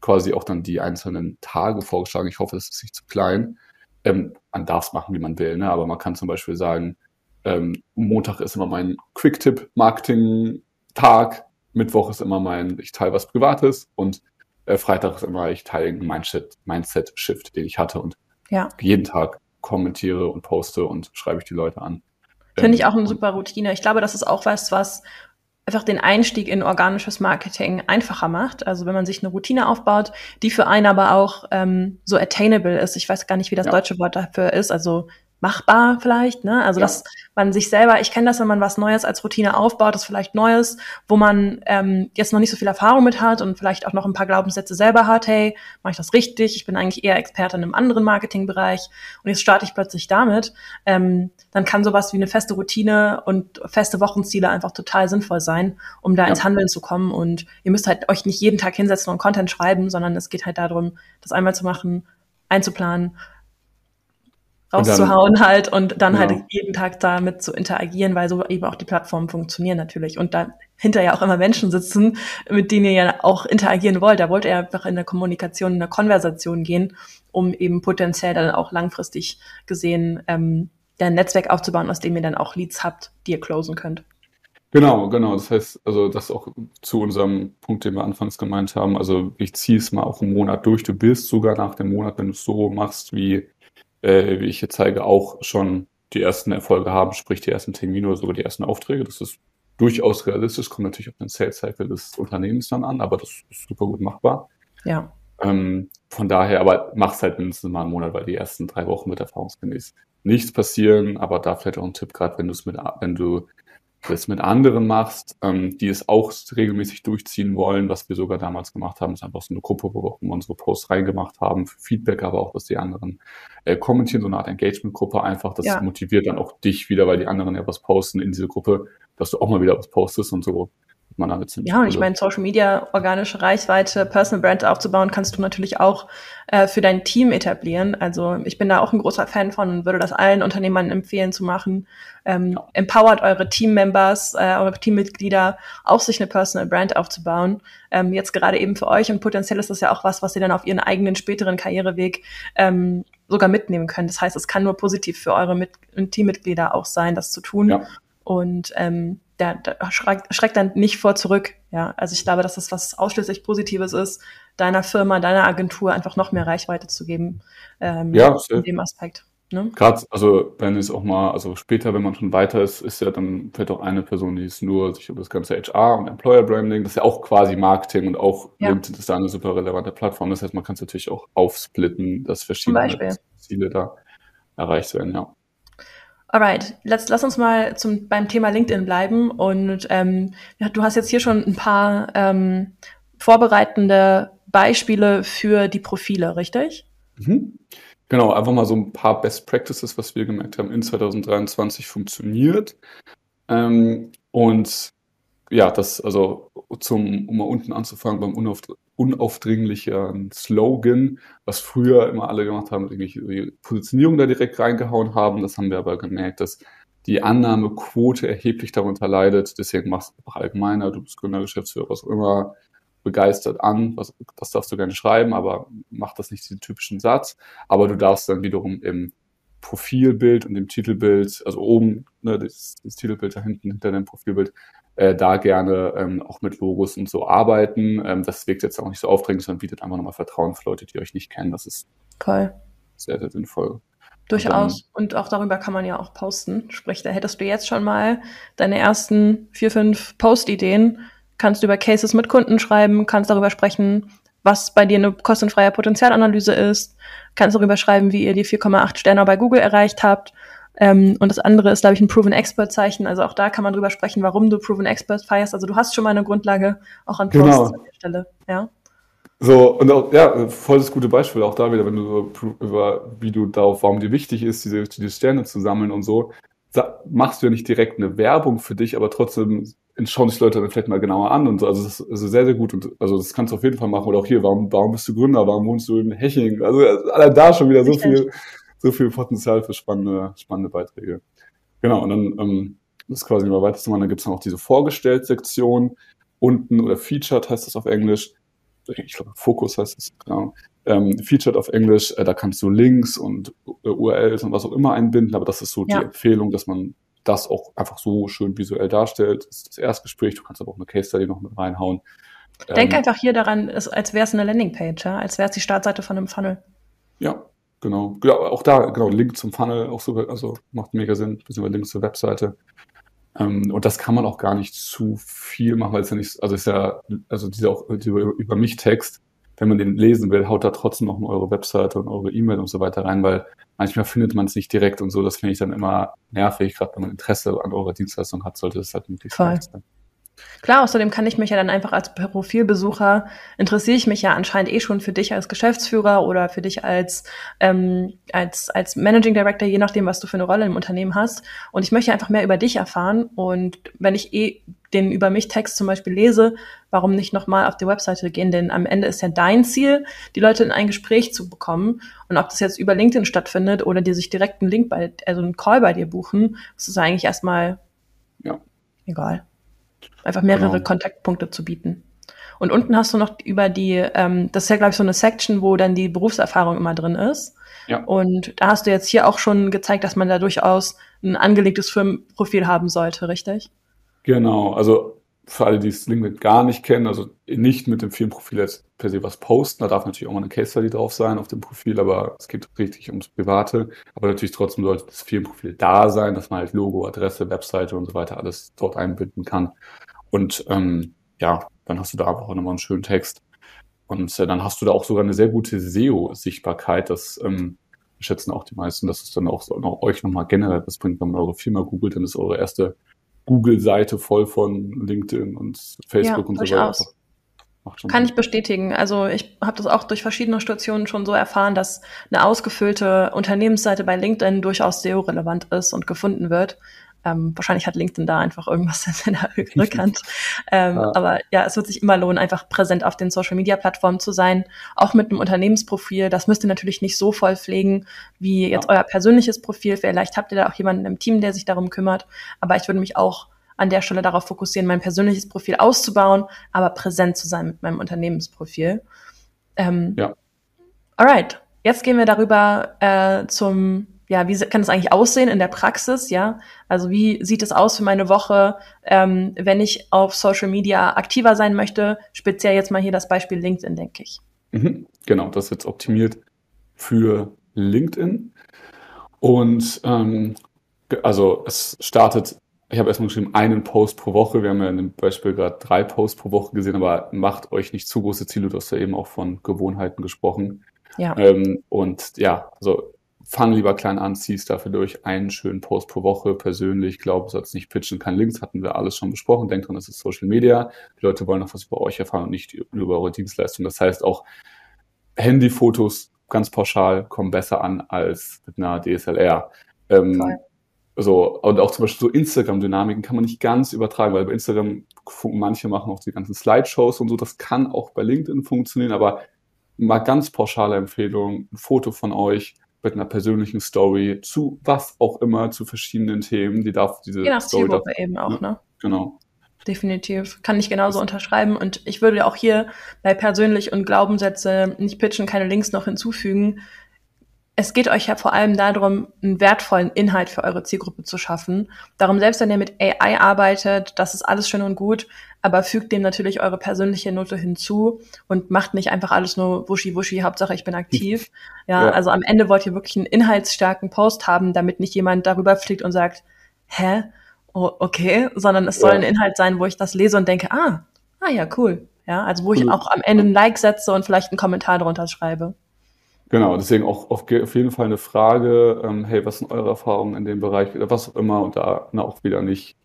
[SPEAKER 3] quasi auch dann die einzelnen Tage vorgeschlagen. Ich hoffe, es ist nicht zu klein. Ähm, man darf es machen, wie man will, ne? aber man kann zum Beispiel sagen, ähm, Montag ist immer mein Quick-Tip-Marketing-Tag, Mittwoch ist immer mein, ich teile was Privates und äh, Freitag ist immer, ich teile einen Mindset-Shift, Mindset den ich hatte und ja. jeden Tag kommentiere und poste und schreibe ich die Leute an.
[SPEAKER 2] Finde ich ähm, auch eine super Routine. Ich glaube, das ist auch was, was einfach den Einstieg in organisches Marketing einfacher macht. Also wenn man sich eine Routine aufbaut, die für einen aber auch ähm, so attainable ist. Ich weiß gar nicht, wie das ja. deutsche Wort dafür ist. Also machbar vielleicht, ne? Also ja. dass man sich selber, ich kenne das, wenn man was Neues als Routine aufbaut, das vielleicht Neues, wo man ähm, jetzt noch nicht so viel Erfahrung mit hat und vielleicht auch noch ein paar Glaubenssätze selber hat, hey, mache ich das richtig? Ich bin eigentlich eher Experte in einem anderen Marketingbereich und jetzt starte ich plötzlich damit. Ähm, dann kann sowas wie eine feste Routine und feste Wochenziele einfach total sinnvoll sein, um da ja. ins Handeln zu kommen. Und ihr müsst halt euch nicht jeden Tag hinsetzen und Content schreiben, sondern es geht halt darum, das einmal zu machen, einzuplanen rauszuhauen dann, halt und dann halt genau. halt jeden Tag damit zu interagieren, weil so eben auch die Plattformen funktionieren natürlich und da hinterher auch immer Menschen sitzen, mit denen ihr ja auch interagieren wollt. Da wollt ihr einfach in der Kommunikation, in der Konversation gehen, um eben potenziell dann auch langfristig gesehen ähm, ein Netzwerk aufzubauen, aus dem ihr dann auch Leads habt, die ihr closen könnt.
[SPEAKER 3] Genau, genau. Das heißt, also das auch zu unserem Punkt, den wir anfangs gemeint haben. Also ich ziehe es mal auch einen Monat durch. Du bist sogar nach dem Monat, wenn du es so machst, wie äh, wie ich hier zeige, auch schon die ersten Erfolge haben, sprich die ersten Termine oder sogar die ersten Aufträge. Das ist durchaus realistisch, kommt natürlich auf den Sales Cycle des Unternehmens dann an, aber das ist super gut machbar.
[SPEAKER 2] Ja.
[SPEAKER 3] Ähm, von daher, aber mach's halt mindestens mal einen Monat, weil die ersten drei Wochen wird erfahrungsgemäß nichts passieren, aber da vielleicht auch ein Tipp, gerade wenn du es mit, wenn du das mit anderen machst, ähm, die es auch regelmäßig durchziehen wollen, was wir sogar damals gemacht haben, ist einfach so eine Gruppe, wo wir unsere Posts reingemacht haben, für Feedback, aber auch, dass die anderen äh, kommentieren, so eine Art Engagement-Gruppe einfach, das ja. motiviert dann auch dich wieder, weil die anderen ja was posten in diese Gruppe, dass du auch mal wieder was postest und so
[SPEAKER 2] man damit ziemlich Ja, und ich meine, Social Media, organische Reichweite, Personal Brand aufzubauen, kannst du natürlich auch äh, für dein Team etablieren. Also ich bin da auch ein großer Fan von und würde das allen Unternehmern empfehlen zu machen. Ähm, ja. Empowert eure Teammembers, äh, eure Teammitglieder, auch sich eine Personal Brand aufzubauen. Ähm, jetzt gerade eben für euch und potenziell ist das ja auch was, was ihr dann auf ihren eigenen späteren Karriereweg ähm, sogar mitnehmen könnt. Das heißt, es kann nur positiv für eure Mit Teammitglieder auch sein, das zu tun. Ja. Und ähm, der, der schreckt, schreckt dann nicht vor zurück. Ja, also ich glaube, dass das was ausschließlich Positives ist, deiner Firma, deiner Agentur einfach noch mehr Reichweite zu geben ähm,
[SPEAKER 3] ja,
[SPEAKER 2] in dem Aspekt.
[SPEAKER 3] Ne? Gerade, also wenn es auch mal, also später, wenn man schon weiter ist, ist ja dann vielleicht auch eine Person, die ist nur sich um das ganze HR und Employer Branding, das ist ja auch quasi Marketing und auch ja. LinkedIn ist da eine super relevante Plattform. Das heißt, man kann es natürlich auch aufsplitten, dass verschiedene Ziele da erreicht werden, ja.
[SPEAKER 2] Alright, lass, lass uns mal zum, beim Thema LinkedIn bleiben. Und ähm, du hast jetzt hier schon ein paar ähm, vorbereitende Beispiele für die Profile, richtig?
[SPEAKER 3] Mhm. Genau, einfach mal so ein paar Best Practices, was wir gemerkt haben, in 2023 funktioniert. Ähm, und ja, das, also zum, um mal unten anzufangen, beim unauf, unaufdringlichen Slogan, was früher immer alle gemacht haben, die Positionierung da direkt reingehauen haben. Das haben wir aber gemerkt, dass die Annahmequote erheblich darunter leidet. Deswegen machst du einfach allgemeiner, du bist Gründer, Geschäftsführer, was auch immer, begeistert an, was, das darfst du gerne schreiben, aber mach das nicht diesen typischen Satz. Aber du darfst dann wiederum im Profilbild und im Titelbild, also oben, ne, das, das Titelbild da hinten hinter dem Profilbild, äh, da gerne ähm, auch mit Logos und so arbeiten. Ähm, das wirkt jetzt auch nicht so aufdringlich, sondern bietet einfach nochmal Vertrauen für Leute, die euch nicht kennen. Das ist
[SPEAKER 2] cool.
[SPEAKER 3] sehr, sehr sinnvoll.
[SPEAKER 2] Durchaus. Und, und, auch darüber kann man ja auch posten. Sprich, da hättest du jetzt schon mal deine ersten vier, fünf Post-Ideen. Kannst über Cases mit Kunden schreiben, kannst darüber sprechen, was bei dir eine kostenfreie Potenzialanalyse ist, kannst darüber schreiben, wie ihr die 4,8 Sterne bei Google erreicht habt ähm, und das andere ist, glaube ich, ein Proven Expert Zeichen. Also auch da kann man drüber sprechen, warum du Proven Expert feierst. Also du hast schon mal eine Grundlage auch an
[SPEAKER 3] Posts genau. an
[SPEAKER 2] der Stelle. Ja.
[SPEAKER 3] So, und auch, ja, voll das gute Beispiel auch da wieder, wenn du über, wie du darauf, warum dir wichtig ist, diese, diese Sterne zu sammeln und so, machst du ja nicht direkt eine Werbung für dich, aber trotzdem schauen sich Leute dann vielleicht mal genauer an und so. Also das ist also sehr, sehr gut und also das kannst du auf jeden Fall machen. Oder auch hier, warum, warum bist du Gründer, warum wohnst du in Heching? Also allein da schon wieder so viel, so viel Potenzial für spannende, spannende Beiträge. Genau, und dann ähm, das ist quasi mal weiter zu machen. Dann gibt es noch diese Vorgestellt-Sektion unten oder Featured heißt das auf Englisch. Ich glaube, Fokus heißt es, genau. Ähm, Featured auf Englisch, äh, da kannst du Links und äh, URLs und was auch immer einbinden, aber das ist so ja. die Empfehlung, dass man das auch einfach so schön visuell darstellt. Das ist das Erstgespräch, du kannst aber auch eine Case Study noch mit reinhauen.
[SPEAKER 2] Denk ähm, einfach hier daran, als wäre es eine Landingpage, ja? als wäre es die Startseite von einem Funnel.
[SPEAKER 3] Ja, Genau. Ja, auch da, genau, Link zum Funnel, auch so, also macht mega Sinn, beziehungsweise Link zur Webseite. Ähm, und das kann man auch gar nicht zu viel machen, weil es ja nicht, also ist ja, also dieser auch dieser über mich Text, wenn man den lesen will, haut da trotzdem noch mal eure Webseite und eure E-Mail und so weiter rein, weil manchmal findet man es nicht direkt und so. Das finde ich dann immer nervig, gerade wenn man Interesse an eurer Dienstleistung hat, sollte das halt möglichst
[SPEAKER 2] sein. Klar, außerdem kann ich mich ja dann einfach als Profilbesucher, interessiere ich mich ja anscheinend eh schon für dich als Geschäftsführer oder für dich als, ähm, als, als Managing Director, je nachdem, was du für eine Rolle im Unternehmen hast. Und ich möchte einfach mehr über dich erfahren. Und wenn ich eh den über mich Text zum Beispiel lese, warum nicht nochmal auf die Webseite gehen? Denn am Ende ist ja dein Ziel, die Leute in ein Gespräch zu bekommen. Und ob das jetzt über LinkedIn stattfindet oder die sich direkt einen Link bei, also einen Call bei dir buchen, das ist eigentlich erstmal ja. egal. Einfach mehrere genau. Kontaktpunkte zu bieten. Und unten hast du noch über die, ähm, das ist ja, glaube ich, so eine Section, wo dann die Berufserfahrung immer drin ist. Ja. Und da hast du jetzt hier auch schon gezeigt, dass man da durchaus ein angelegtes Firmenprofil haben sollte, richtig?
[SPEAKER 3] Genau, also für alle, die das LinkedIn gar nicht kennen, also nicht mit dem Firmenprofil jetzt per se was posten, da darf natürlich auch mal eine Case Study drauf sein auf dem Profil, aber es geht richtig ums Private. Aber natürlich trotzdem sollte das Firmenprofil da sein, dass man halt Logo, Adresse, Webseite und so weiter alles dort einbinden kann. Und ähm, ja, dann hast du da einfach auch nochmal einen schönen Text. Und äh, dann hast du da auch sogar eine sehr gute SEO-Sichtbarkeit. Das ähm, schätzen auch die meisten, dass es dann auch noch, euch nochmal generell was bringt, wenn man eure Firma googelt, dann ist eure erste Google-Seite voll von LinkedIn und Facebook ja, und so weiter.
[SPEAKER 2] Kann ich bestätigen. Also ich habe das auch durch verschiedene Stationen schon so erfahren, dass eine ausgefüllte Unternehmensseite bei LinkedIn durchaus SEO-relevant ist und gefunden wird. Ähm, wahrscheinlich hat LinkedIn da einfach irgendwas in der Rückhand. ähm, ja. Aber ja, es wird sich immer lohnen, einfach präsent auf den Social-Media-Plattformen zu sein, auch mit einem Unternehmensprofil. Das müsst ihr natürlich nicht so voll pflegen wie jetzt ja. euer persönliches Profil. Vielleicht habt ihr da auch jemanden im Team, der sich darum kümmert. Aber ich würde mich auch an der Stelle darauf fokussieren, mein persönliches Profil auszubauen, aber präsent zu sein mit meinem Unternehmensprofil. Ähm, ja. Alright, jetzt gehen wir darüber äh, zum ja, wie kann das eigentlich aussehen in der Praxis, ja? Also wie sieht es aus für meine Woche, ähm, wenn ich auf Social Media aktiver sein möchte? Speziell jetzt mal hier das Beispiel LinkedIn, denke ich.
[SPEAKER 3] Mhm, genau, das ist jetzt optimiert für LinkedIn. Und ähm, also es startet, ich habe erstmal geschrieben, einen Post pro Woche. Wir haben ja in dem Beispiel gerade drei Posts pro Woche gesehen, aber macht euch nicht zu große Ziele. Du hast ja eben auch von Gewohnheiten gesprochen. Ja. Ähm, und ja, also fang lieber klein an, ziehst dafür durch einen schönen Post pro Woche. Persönlich glaube, sollst nicht pitchen, kein Links, hatten wir alles schon besprochen. Denkt dran, das ist Social Media. Die Leute wollen noch was über euch erfahren und nicht über eure Dienstleistung. Das heißt auch Handyfotos ganz pauschal kommen besser an als mit einer DSLR. Ähm, so, und auch zum Beispiel so Instagram-Dynamiken kann man nicht ganz übertragen, weil bei Instagram manche machen auch die ganzen Slideshows und so. Das kann auch bei LinkedIn funktionieren, aber mal ganz pauschale Empfehlung, ein Foto von euch, mit einer persönlichen Story zu was auch immer, zu verschiedenen Themen. Die darf diese
[SPEAKER 2] Je nach Story Zielgruppe darf, eben auch, ne?
[SPEAKER 3] Genau.
[SPEAKER 2] Definitiv. Kann ich genauso unterschreiben. Und ich würde auch hier bei persönlich und Glaubenssätze nicht pitchen, keine Links noch hinzufügen es geht euch ja vor allem darum, einen wertvollen Inhalt für eure Zielgruppe zu schaffen. Darum, selbst wenn ihr mit AI arbeitet, das ist alles schön und gut, aber fügt dem natürlich eure persönliche Note hinzu und macht nicht einfach alles nur wuschi-wuschi, Hauptsache ich bin aktiv. Ja, ja, also am Ende wollt ihr wirklich einen inhaltsstarken Post haben, damit nicht jemand darüber fliegt und sagt, hä? Oh, okay, sondern es soll ja. ein Inhalt sein, wo ich das lese und denke, ah, ah ja, cool. Ja, also wo ich auch am Ende ein Like setze und vielleicht einen Kommentar drunter schreibe.
[SPEAKER 3] Genau, deswegen auch auf, jeden Fall eine Frage, ähm, hey, was sind eure Erfahrungen in dem Bereich oder was auch immer und da na, auch wieder nicht,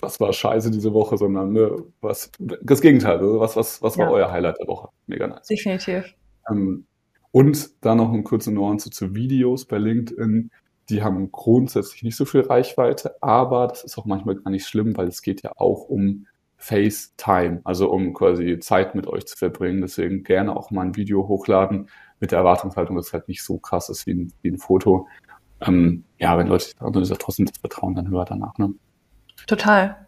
[SPEAKER 3] was war scheiße diese Woche, sondern ne, was das Gegenteil, also was, was, was ja. war euer Highlight der Woche? Mega nice.
[SPEAKER 2] Definitiv.
[SPEAKER 3] Ähm, und dann noch eine kurze Nuance zu Videos bei LinkedIn. Die haben grundsätzlich nicht so viel Reichweite, aber das ist auch manchmal gar nicht schlimm, weil es geht ja auch um FaceTime, also um quasi Zeit mit euch zu verbringen. Deswegen gerne auch mal ein Video hochladen mit der Erwartungshaltung, dass es halt nicht so krass ist wie ein, wie ein Foto. Ähm, ja, wenn Leute also trotzdem das Vertrauen dann höher danach. Ne?
[SPEAKER 2] Total.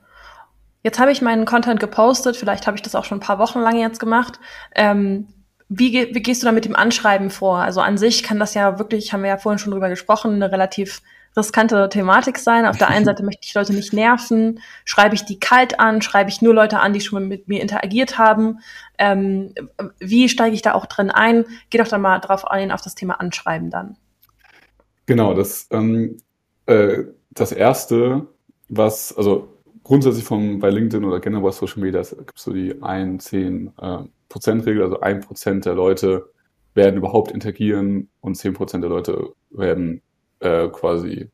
[SPEAKER 2] Jetzt habe ich meinen Content gepostet, vielleicht habe ich das auch schon ein paar Wochen lang jetzt gemacht. Ähm, wie, wie gehst du da mit dem Anschreiben vor? Also an sich kann das ja wirklich, haben wir ja vorhin schon drüber gesprochen, eine relativ riskante Thematik sein. Auf der einen Seite möchte ich Leute nicht nerven. Schreibe ich die kalt an? Schreibe ich nur Leute an, die schon mit mir interagiert haben? Ähm, wie steige ich da auch drin ein? Geh doch da mal drauf ein, auf das Thema Anschreiben dann.
[SPEAKER 3] Genau, das, ähm, äh, das erste, was, also grundsätzlich von, bei LinkedIn oder generell bei Social Media gibt es so die ein, zehn äh, 80%-Regel, also ein Prozent der Leute werden überhaupt interagieren und zehn Prozent der Leute werden äh, quasi,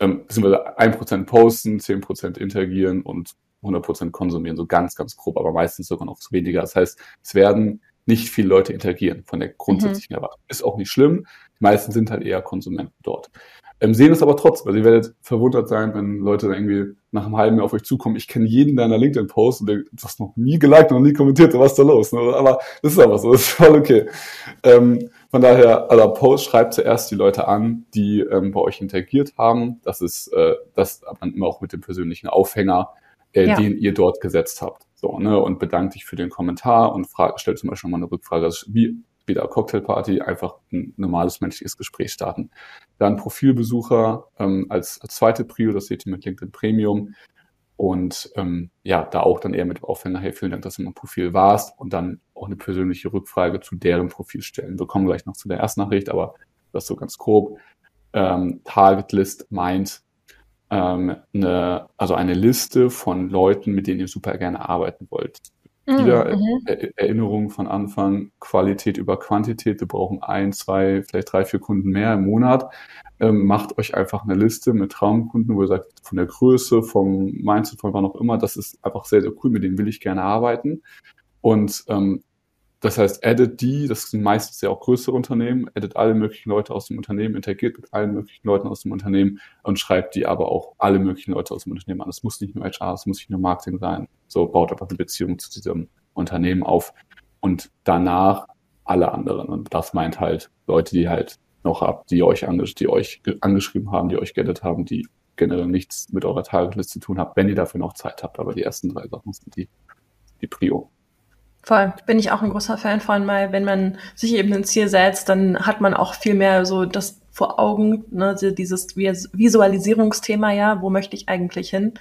[SPEAKER 3] ähm, beziehungsweise ein Prozent posten, zehn Prozent interagieren und 100 Prozent konsumieren, so ganz, ganz grob, aber meistens sogar noch weniger. Das heißt, es werden nicht viele Leute interagieren von der grundsätzlichen mhm. Erwartung. Ist auch nicht schlimm. Die meisten sind halt eher Konsumenten dort. Ähm, sehen es aber trotzdem. Also ihr werdet verwundert sein, wenn Leute dann irgendwie nach einem halben Jahr auf euch zukommen. Ich kenne jeden deiner LinkedIn-Posts und der, du hast noch nie geliked, noch nie kommentiert, was ist da los? Ne? Aber das ist aber so, das ist voll okay. Ähm, von daher, also Post schreibt zuerst die Leute an, die ähm, bei euch interagiert haben. Das ist äh, das dann immer auch mit dem persönlichen Aufhänger, äh, ja. den ihr dort gesetzt habt. So, ne, und bedankt dich für den Kommentar und frag, stellt zum Beispiel mal eine Rückfrage, also wie wieder Cocktailparty, einfach ein normales menschliches Gespräch starten. Dann Profilbesucher ähm, als, als zweite Prio, das seht ihr mit LinkedIn Premium. Und ähm, ja, da auch dann eher mit Aufwänden, hey, vielen Dank, dass du im Profil warst und dann auch eine persönliche Rückfrage zu deren Profil stellen. Wir kommen gleich noch zu der ersten Nachricht, aber das so ganz grob. Ähm, Target List meint, ähm, eine, also eine Liste von Leuten, mit denen ihr super gerne arbeiten wollt. Mhm, Wieder mhm. Erinnerung von Anfang, Qualität über Quantität. Wir brauchen ein, zwei, vielleicht drei, vier Kunden mehr im Monat. Ähm, macht euch einfach eine Liste mit Traumkunden, wo ihr sagt, von der Größe, vom Mindset, von wann auch immer, das ist einfach sehr, sehr cool, mit denen will ich gerne arbeiten. Und ähm, das heißt, addet die, das sind meistens ja auch größere Unternehmen, addet alle möglichen Leute aus dem Unternehmen, interagiert mit allen möglichen Leuten aus dem Unternehmen und schreibt die aber auch alle möglichen Leute aus dem Unternehmen an. Das muss nicht nur HR, das muss nicht nur Marketing sein. So baut einfach eine Beziehung zu diesem Unternehmen auf und danach alle anderen. Und das meint halt Leute, die halt noch habt, die euch, angesch die euch angeschrieben haben, die euch geaddet haben, die generell nichts mit eurer Tagesliste zu tun haben, wenn ihr dafür noch Zeit habt. Aber die ersten drei Sachen sind die, die Prio.
[SPEAKER 2] Voll, bin ich auch ein großer Fan von, weil wenn man sich eben ein Ziel setzt, dann hat man auch viel mehr so das vor Augen, ne, dieses Visualisierungsthema, ja, wo möchte ich eigentlich hin?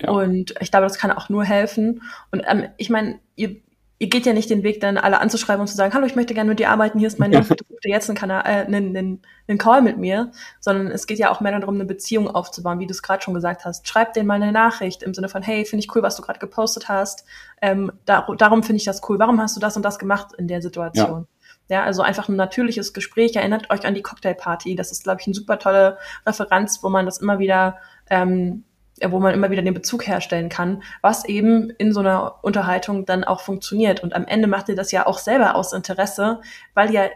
[SPEAKER 2] Ja. Und ich glaube, das kann auch nur helfen. Und ähm, ich meine, ihr ihr geht ja nicht den Weg, dann alle anzuschreiben und zu sagen, hallo, ich möchte gerne mit dir arbeiten, hier ist mein Link, bitte jetzt einen, Kanal, äh, einen, einen, einen Call mit mir, sondern es geht ja auch mehr darum, eine Beziehung aufzubauen, wie du es gerade schon gesagt hast. Schreib denen mal eine Nachricht im Sinne von, hey, finde ich cool, was du gerade gepostet hast. Ähm, dar darum finde ich das cool. Warum hast du das und das gemacht in der Situation? Ja. ja also einfach ein natürliches Gespräch. Erinnert euch an die Cocktailparty. Das ist, glaube ich, eine super tolle Referenz, wo man das immer wieder ähm, wo man immer wieder den Bezug herstellen kann, was eben in so einer Unterhaltung dann auch funktioniert. Und am Ende macht ihr das ja auch selber aus Interesse, weil ihr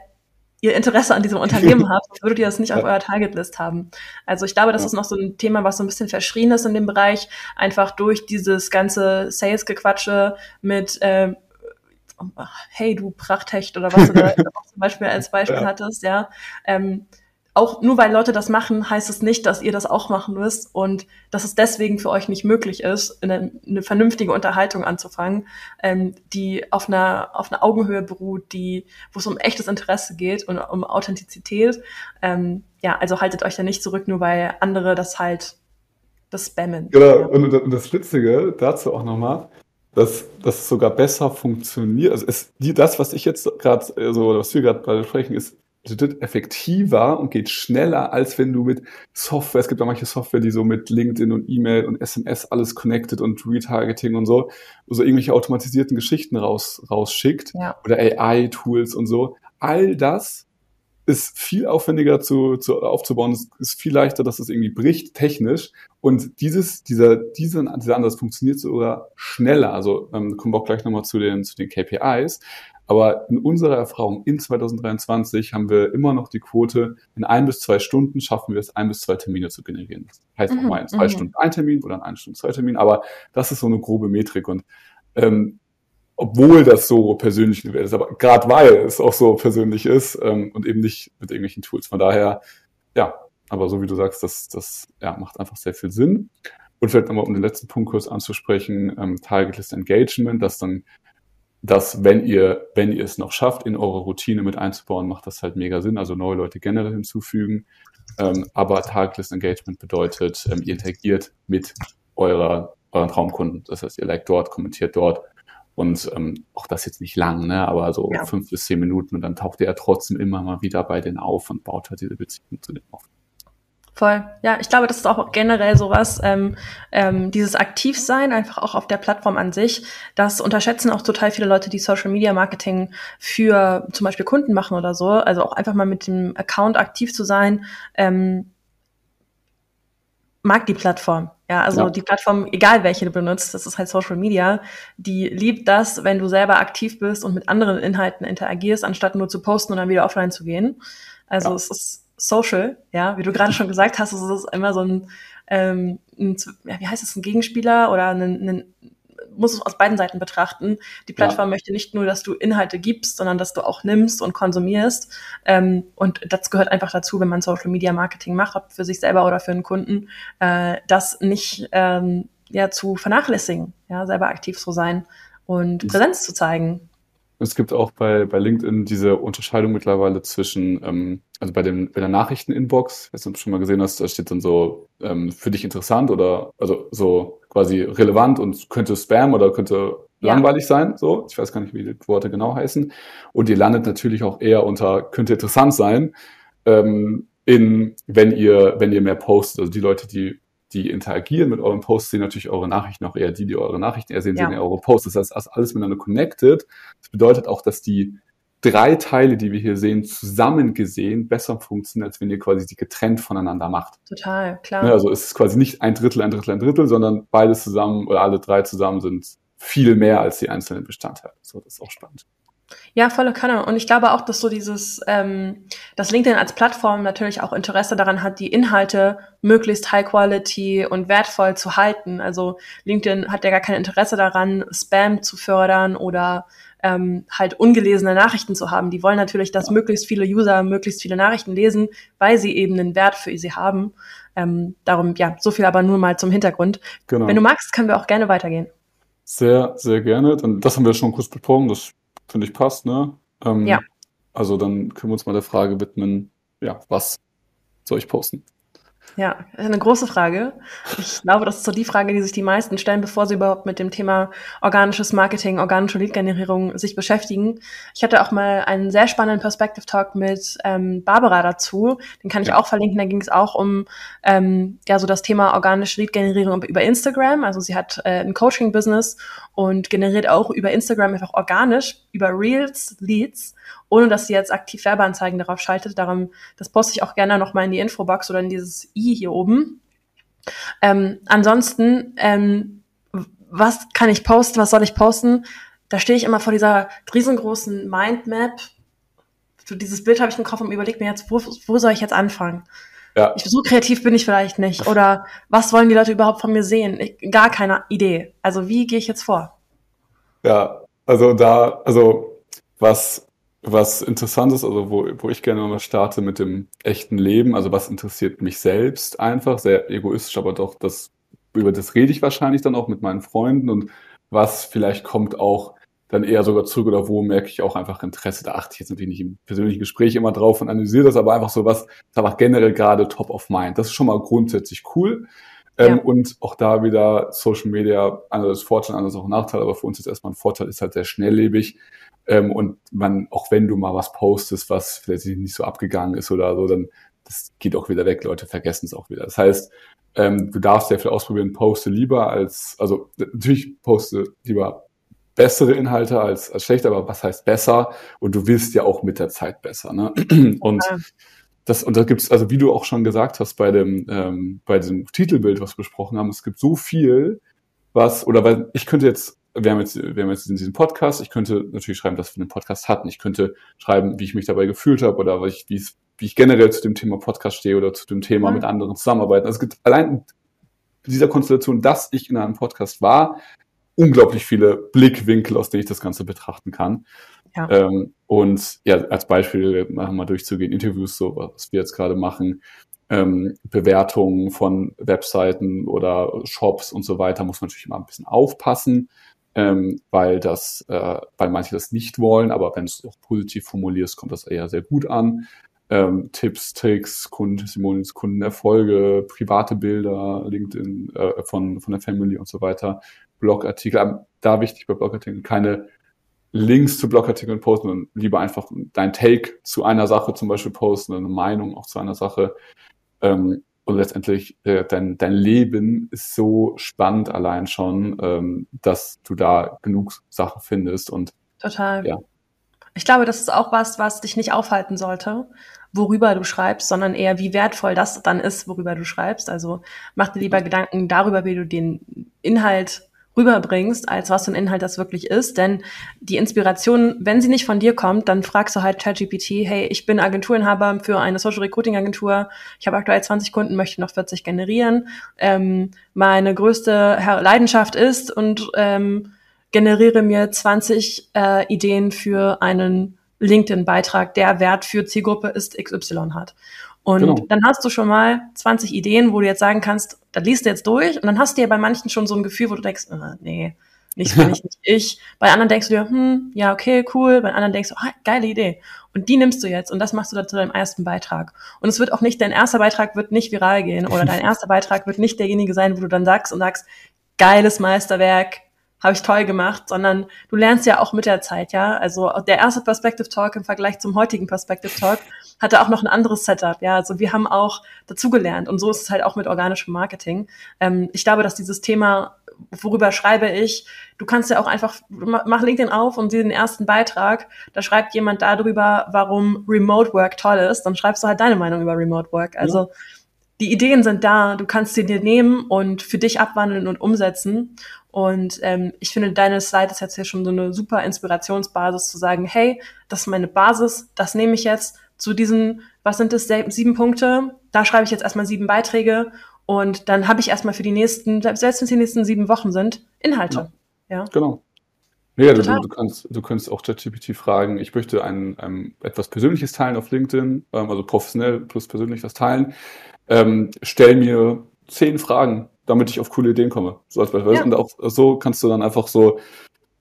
[SPEAKER 2] ihr Interesse an diesem Unternehmen habt, würdet ihr das nicht auf eurer Targetlist haben. Also ich glaube, das ist noch so ein Thema, was so ein bisschen verschrien ist in dem Bereich, einfach durch dieses ganze Sales-Gequatsche mit äh, hey du Prachthecht oder was du da zum Beispiel als Beispiel ja. hattest, ja. Ähm, auch nur weil Leute das machen, heißt es nicht, dass ihr das auch machen müsst und dass es deswegen für euch nicht möglich ist, eine, eine vernünftige Unterhaltung anzufangen, ähm, die auf einer, auf einer Augenhöhe beruht, die, wo es um echtes Interesse geht und um Authentizität. Ähm, ja, also haltet euch da nicht zurück, nur weil andere das halt das spammen.
[SPEAKER 3] Genau, ja. und, das Witzige dazu auch nochmal, dass das sogar besser funktioniert. Also es, die, das, was ich jetzt gerade, so, also was wir gerade sprechen, ist effektiver und geht schneller, als wenn du mit Software, es gibt ja manche Software, die so mit LinkedIn und E-Mail und SMS alles connected und Retargeting und so, so irgendwelche automatisierten Geschichten raus, rausschickt ja. oder AI-Tools und so. All das ist viel aufwendiger zu, zu aufzubauen, es ist viel leichter, dass es irgendwie bricht, technisch. Und dieses, dieser, dieser, dieser Ansatz funktioniert sogar schneller. Also ähm, kommen wir auch gleich nochmal zu den, zu den KPIs. Aber in unserer Erfahrung in 2023 haben wir immer noch die Quote, in ein bis zwei Stunden schaffen wir es, ein bis zwei Termine zu generieren. Das heißt auch mhm, mal in zwei mhm. Stunden ein Termin oder in einer Stunde zwei Termine, aber das ist so eine grobe Metrik. Und ähm, obwohl das so persönlich ist, aber gerade weil es auch so persönlich ist ähm, und eben nicht mit irgendwelchen Tools. Von daher, ja, aber so wie du sagst, das, das ja, macht einfach sehr viel Sinn. Und vielleicht nochmal, um den letzten Punkt kurz anzusprechen, ähm, Target List Engagement, dass dann dass wenn ihr, wenn ihr es noch schafft, in eure Routine mit einzubauen, macht das halt mega Sinn, also neue Leute generell hinzufügen. Ähm, aber Targetless Engagement bedeutet, ähm, ihr interagiert mit eurer, euren Traumkunden. Das heißt, ihr liked dort, kommentiert dort und ähm, auch das jetzt nicht lang, ne, aber so ja. fünf bis zehn Minuten und dann taucht ihr ja trotzdem immer mal wieder bei denen auf und baut halt diese Beziehung zu denen auf.
[SPEAKER 2] Voll. Ja, ich glaube, das ist auch generell sowas, ähm, ähm, dieses Aktivsein, einfach auch auf der Plattform an sich. Das unterschätzen auch total viele Leute, die Social Media Marketing für zum Beispiel Kunden machen oder so. Also auch einfach mal mit dem Account aktiv zu sein, ähm, mag die Plattform. Ja, also ja. die Plattform, egal welche du benutzt, das ist halt Social Media, die liebt das, wenn du selber aktiv bist und mit anderen Inhalten interagierst, anstatt nur zu posten und dann wieder offline zu gehen. Also ja. es ist Social, ja, wie du gerade schon gesagt hast, ist es immer so ein, ähm, ein ja, wie heißt es, ein Gegenspieler oder ein, ein muss es aus beiden Seiten betrachten. Die Plattform ja. möchte nicht nur, dass du Inhalte gibst, sondern dass du auch nimmst und konsumierst. Ähm, und das gehört einfach dazu, wenn man Social Media Marketing macht, ob für sich selber oder für einen Kunden, äh, das nicht ähm, ja zu vernachlässigen, ja, selber aktiv zu sein und Präsenz zu zeigen.
[SPEAKER 3] Es gibt auch bei, bei LinkedIn diese Unterscheidung mittlerweile zwischen, ähm, also bei, dem, bei der Nachrichteninbox, jetzt du schon mal gesehen hast, da steht dann so ähm, für dich interessant oder also so quasi relevant und könnte Spam oder könnte ja. langweilig sein. So, ich weiß gar nicht, wie die Worte genau heißen. Und ihr landet natürlich auch eher unter könnte interessant sein, ähm, in wenn ihr wenn ihr mehr postet. Also die Leute, die die interagieren mit euren Posts, sehen natürlich eure Nachrichten auch eher die, die eure Nachrichten eher sehen, ja. sehen eure Posts. Das heißt, alles miteinander connected. Das bedeutet auch, dass die drei Teile, die wir hier sehen, zusammen gesehen besser funktionieren, als wenn ihr quasi die getrennt voneinander macht.
[SPEAKER 2] Total, klar.
[SPEAKER 3] Ne, also es ist quasi nicht ein Drittel, ein Drittel, ein Drittel, sondern beides zusammen oder alle drei zusammen sind viel mehr als die einzelnen Bestandteile. So, das ist auch spannend.
[SPEAKER 2] Ja, volle Kanne. Und ich glaube auch, dass so dieses, ähm, dass LinkedIn als Plattform natürlich auch Interesse daran hat, die Inhalte möglichst high quality und wertvoll zu halten. Also LinkedIn hat ja gar kein Interesse daran, Spam zu fördern oder ähm, halt ungelesene Nachrichten zu haben. Die wollen natürlich, dass möglichst viele User möglichst viele Nachrichten lesen, weil sie eben einen Wert für sie haben. Ähm, darum, ja, so viel aber nur mal zum Hintergrund. Genau. Wenn du magst, können wir auch gerne weitergehen.
[SPEAKER 3] Sehr, sehr gerne. Dann, das haben wir schon kurz besprochen. Das finde ich passt, ne? Ähm, ja. Also dann können wir uns mal der Frage widmen, ja, was soll ich posten?
[SPEAKER 2] Ja, eine große Frage. Ich glaube, das ist so die Frage, die sich die meisten stellen, bevor sie überhaupt mit dem Thema organisches Marketing, organische Lead-Generierung sich beschäftigen. Ich hatte auch mal einen sehr spannenden Perspective Talk mit ähm, Barbara dazu. Den kann ich ja. auch verlinken. Da ging es auch um ähm, ja so das Thema organische Lead-Generierung über Instagram. Also sie hat äh, ein Coaching-Business und generiert auch über Instagram einfach organisch über Reels Leads ohne dass sie jetzt aktiv Werbeanzeigen darauf schaltet. Darum, das poste ich auch gerne nochmal in die Infobox oder in dieses i hier oben. Ähm, ansonsten, ähm, was kann ich posten, was soll ich posten? Da stehe ich immer vor dieser riesengroßen Mindmap. So dieses Bild habe ich im Kopf und überlege mir jetzt, wo, wo soll ich jetzt anfangen? Ja. Ich, so kreativ bin ich vielleicht nicht. Oder was wollen die Leute überhaupt von mir sehen? Ich, gar keine Idee. Also wie gehe ich jetzt vor?
[SPEAKER 3] Ja, also da, also was was interessant ist, also wo, wo ich gerne mal starte mit dem echten Leben, also was interessiert mich selbst einfach, sehr egoistisch, aber doch das, über das rede ich wahrscheinlich dann auch mit meinen Freunden und was vielleicht kommt auch dann eher sogar zurück oder wo merke ich auch einfach Interesse. Da achte ich jetzt natürlich nicht im persönlichen Gespräch immer drauf und analysiere das, aber einfach so was, ist einfach generell gerade top of mind. Das ist schon mal grundsätzlich cool. Ähm, ja. Und auch da wieder Social Media, anderes Vorteil, anderes auch Nachteil, aber für uns ist erstmal ein Vorteil, ist halt sehr schnelllebig. Ähm, und man, auch wenn du mal was postest, was vielleicht nicht so abgegangen ist oder so, dann das geht auch wieder weg, Leute vergessen es auch wieder. Das heißt, ähm, du darfst sehr viel ausprobieren, poste lieber als, also natürlich poste lieber bessere Inhalte als, als schlechte, aber was heißt besser? Und du willst ja auch mit der Zeit besser. Ne? Und ja. Das, und da gibt's, also wie du auch schon gesagt hast bei dem, ähm, bei diesem Titelbild, was wir besprochen haben, es gibt so viel, was, oder weil ich könnte jetzt wir haben jetzt, wir haben jetzt in diesem Podcast, ich könnte natürlich schreiben, dass wir einen Podcast hatten. Ich könnte schreiben, wie ich mich dabei gefühlt habe oder wie ich, wie, es, wie ich generell zu dem Thema Podcast stehe oder zu dem Thema mhm. mit anderen zusammenarbeiten. Also es gibt allein dieser Konstellation, dass ich in einem Podcast war, unglaublich viele Blickwinkel, aus denen ich das Ganze betrachten kann. Ja. Ähm, und ja, als Beispiel machen wir durchzugehen, Interviews, so was wir jetzt gerade machen, ähm, Bewertungen von Webseiten oder Shops und so weiter, muss man natürlich immer ein bisschen aufpassen ähm, weil das, äh, weil manche das nicht wollen, aber wenn du es auch positiv formulierst, kommt das eher sehr gut an. Ähm, Tipps, Tricks, Kundentestimonials, Kundenerfolge, private Bilder, LinkedIn äh, von, von der Family und so weiter, Blogartikel. Da wichtig bei Blogartikeln keine Links zu Blogartikeln posten, sondern lieber einfach dein Take zu einer Sache zum Beispiel posten, eine Meinung auch zu einer Sache. Ähm, und letztendlich äh, dein, dein Leben ist so spannend allein schon, ähm, dass du da genug Sachen findest und
[SPEAKER 2] total. Ja. Ich glaube, das ist auch was, was dich nicht aufhalten sollte, worüber du schreibst, sondern eher, wie wertvoll das dann ist, worüber du schreibst. Also mach dir lieber Gedanken darüber, wie du den Inhalt rüberbringst, als was für ein Inhalt das wirklich ist. Denn die Inspiration, wenn sie nicht von dir kommt, dann fragst du halt ChatGPT, hey, ich bin Agenturinhaber für eine Social Recruiting Agentur, ich habe aktuell 20 Kunden, möchte noch 40 generieren. Ähm, meine größte Leidenschaft ist und ähm, generiere mir 20 äh, Ideen für einen LinkedIn-Beitrag, der Wert für Zielgruppe ist XY hat. Und genau. dann hast du schon mal 20 Ideen, wo du jetzt sagen kannst, da liest du jetzt durch und dann hast du ja bei manchen schon so ein Gefühl, wo du denkst, äh, nee, nicht bin ich, nicht ich. Bei anderen denkst du dir, hm, ja, okay, cool. Bei anderen denkst du, ah, geile Idee. Und die nimmst du jetzt und das machst du dann zu deinem ersten Beitrag. Und es wird auch nicht, dein erster Beitrag wird nicht viral gehen oder dein erster Beitrag wird nicht derjenige sein, wo du dann sagst und sagst, geiles Meisterwerk, habe ich toll gemacht, sondern du lernst ja auch mit der Zeit, ja. Also der erste Perspective Talk im Vergleich zum heutigen Perspective Talk hatte auch noch ein anderes Setup, ja. Also wir haben auch dazugelernt und so ist es halt auch mit organischem Marketing. Ähm, ich glaube, dass dieses Thema worüber schreibe ich? Du kannst ja auch einfach, mach LinkedIn auf und sieh den ersten Beitrag. Da schreibt jemand darüber, warum Remote Work toll ist. Dann schreibst du halt deine Meinung über Remote Work. Also ja. die Ideen sind da. Du kannst sie dir nehmen und für dich abwandeln und umsetzen. Und ähm, ich finde, deine Slide ist jetzt hier schon so eine super Inspirationsbasis zu sagen, hey, das ist meine Basis, das nehme ich jetzt zu diesen, was sind das, sieben Punkte, da schreibe ich jetzt erstmal sieben Beiträge und dann habe ich erstmal für die nächsten, selbst wenn es die nächsten sieben Wochen sind, Inhalte. Ja, ja.
[SPEAKER 3] genau. Ja, du, du, kannst, du kannst auch ChatGPT fragen, ich möchte ein, ein, etwas Persönliches teilen auf LinkedIn, ähm, also professionell plus persönlich was teilen. Ähm, stell mir zehn Fragen damit ich auf coole Ideen komme. So als Beispiel. Ja. Und auch so kannst du dann einfach so,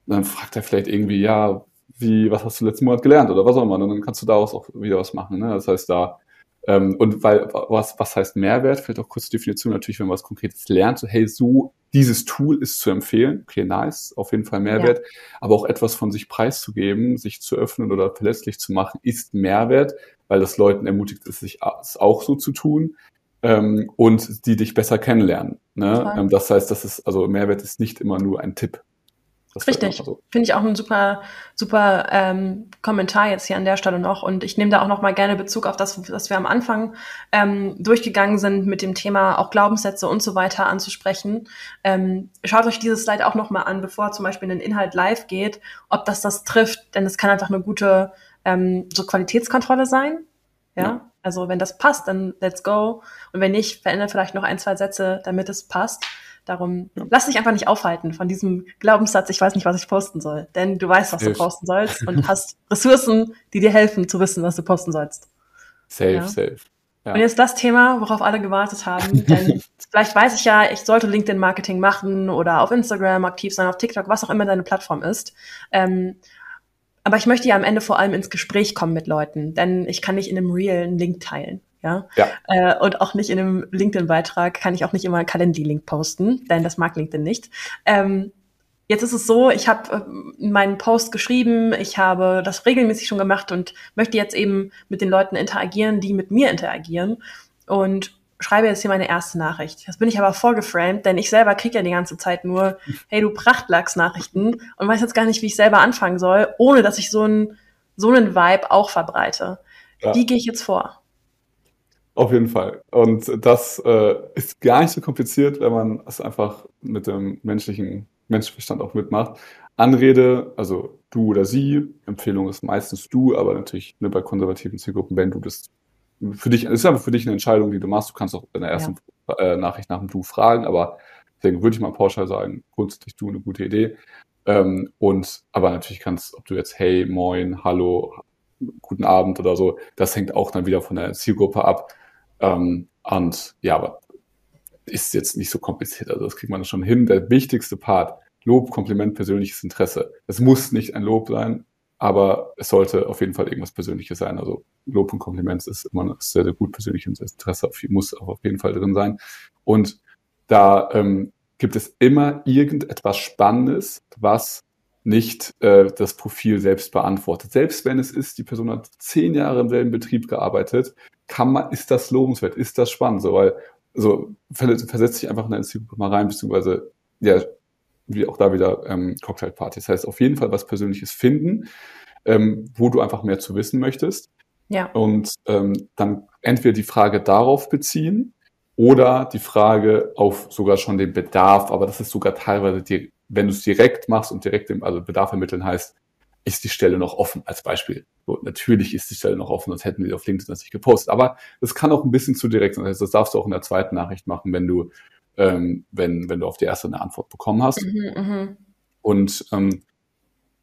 [SPEAKER 3] dann fragt er vielleicht irgendwie, ja, wie, was hast du letzten Monat gelernt oder was auch immer. Und dann kannst du daraus auch wieder was machen. Ne? Das heißt, da, ähm, und weil, was, was heißt Mehrwert? Vielleicht auch kurze Definition natürlich, wenn man was Konkretes lernt, so, hey, so, dieses Tool ist zu empfehlen. Okay, nice, auf jeden Fall Mehrwert. Ja. Aber auch etwas von sich preiszugeben, sich zu öffnen oder verlässlich zu machen, ist Mehrwert, weil das Leuten ermutigt ist, sich auch so zu tun ähm, und die dich besser kennenlernen. Ne? Ähm, das heißt, das ist, also Mehrwert ist nicht immer nur ein Tipp.
[SPEAKER 2] Das Richtig. So. Finde ich auch ein super, super ähm, Kommentar jetzt hier an der Stelle noch. Und ich nehme da auch noch mal gerne Bezug auf das, was wir am Anfang ähm, durchgegangen sind mit dem Thema auch Glaubenssätze und so weiter anzusprechen. Ähm, schaut euch dieses Slide auch noch mal an, bevor zum Beispiel ein Inhalt live geht, ob das das trifft. Denn es kann einfach eine gute ähm, so Qualitätskontrolle sein. ja. ja. Also wenn das passt, dann let's go. Und wenn nicht, verändere vielleicht noch ein, zwei Sätze, damit es passt. Darum lass dich einfach nicht aufhalten von diesem Glaubenssatz, ich weiß nicht, was ich posten soll. Denn du weißt, was Safe. du posten sollst und hast Ressourcen, die dir helfen zu wissen, was du posten sollst.
[SPEAKER 3] Safe, ja? safe.
[SPEAKER 2] Ja. Und jetzt das Thema, worauf alle gewartet haben. Denn vielleicht weiß ich ja, ich sollte LinkedIn-Marketing machen oder auf Instagram aktiv sein, auf TikTok, was auch immer deine Plattform ist. Ähm, aber ich möchte ja am Ende vor allem ins Gespräch kommen mit Leuten, denn ich kann nicht in einem Reel einen Link teilen. Ja. ja. Äh, und auch nicht in einem LinkedIn-Beitrag kann ich auch nicht immer einen Calendly-Link posten, denn das mag LinkedIn nicht. Ähm, jetzt ist es so, ich habe äh, meinen Post geschrieben, ich habe das regelmäßig schon gemacht und möchte jetzt eben mit den Leuten interagieren, die mit mir interagieren. Und schreibe jetzt hier meine erste Nachricht. Das bin ich aber vorgeframed, denn ich selber kriege ja die ganze Zeit nur, hey du Prachtlachs-Nachrichten und weiß jetzt gar nicht, wie ich selber anfangen soll, ohne dass ich so einen so einen Vibe auch verbreite. Ja. Wie gehe ich jetzt vor?
[SPEAKER 3] Auf jeden Fall. Und das äh, ist gar nicht so kompliziert, wenn man es einfach mit dem menschlichen Menschenverstand auch mitmacht. Anrede, also du oder sie, Empfehlung ist meistens du, aber natürlich ne, bei konservativen Zielgruppen, wenn du das für dich, es ist aber für dich eine Entscheidung, die du machst. Du kannst auch in der ersten ja. äh, Nachricht nach dem Du fragen, aber deswegen würde ich mal pauschal sagen, grundsätzlich du eine gute Idee. Ähm, und aber natürlich kannst, ob du jetzt Hey, Moin, Hallo, guten Abend oder so, das hängt auch dann wieder von der Zielgruppe ab. Ähm, und ja, aber ist jetzt nicht so kompliziert. Also das kriegt man schon hin. Der wichtigste Part, Lob, Kompliment, persönliches Interesse. Es muss nicht ein Lob sein, aber es sollte auf jeden Fall irgendwas Persönliches sein. Also Lob und Kompliment ist immer sehr, sehr gut. Persönliches Interesse muss auch auf jeden Fall drin sein. Und da ähm, gibt es immer irgendetwas Spannendes, was nicht äh, das Profil selbst beantwortet. Selbst wenn es ist, die Person hat zehn Jahre im selben Betrieb gearbeitet, kann man, ist das lobenswert, ist das spannend, so, weil so versetzt dich einfach in deine Zielgruppe mal rein, beziehungsweise ja, wie auch da wieder ähm, Cocktailparty. Das heißt, auf jeden Fall was Persönliches finden, ähm, wo du einfach mehr zu wissen möchtest.
[SPEAKER 2] Ja.
[SPEAKER 3] Und ähm, dann entweder die Frage darauf beziehen oder die Frage auf sogar schon den Bedarf, aber das ist sogar teilweise, die, wenn du es direkt machst und direkt dem, also Bedarf ermitteln heißt, ist die Stelle noch offen als Beispiel. So, natürlich ist die Stelle noch offen, sonst hätten wir auf LinkedIn das nicht gepostet. Aber das kann auch ein bisschen zu direkt sein. Das darfst du auch in der zweiten Nachricht machen, wenn du, ähm, wenn, wenn du auf die erste eine Antwort bekommen hast. Mhm, mh. Und ähm,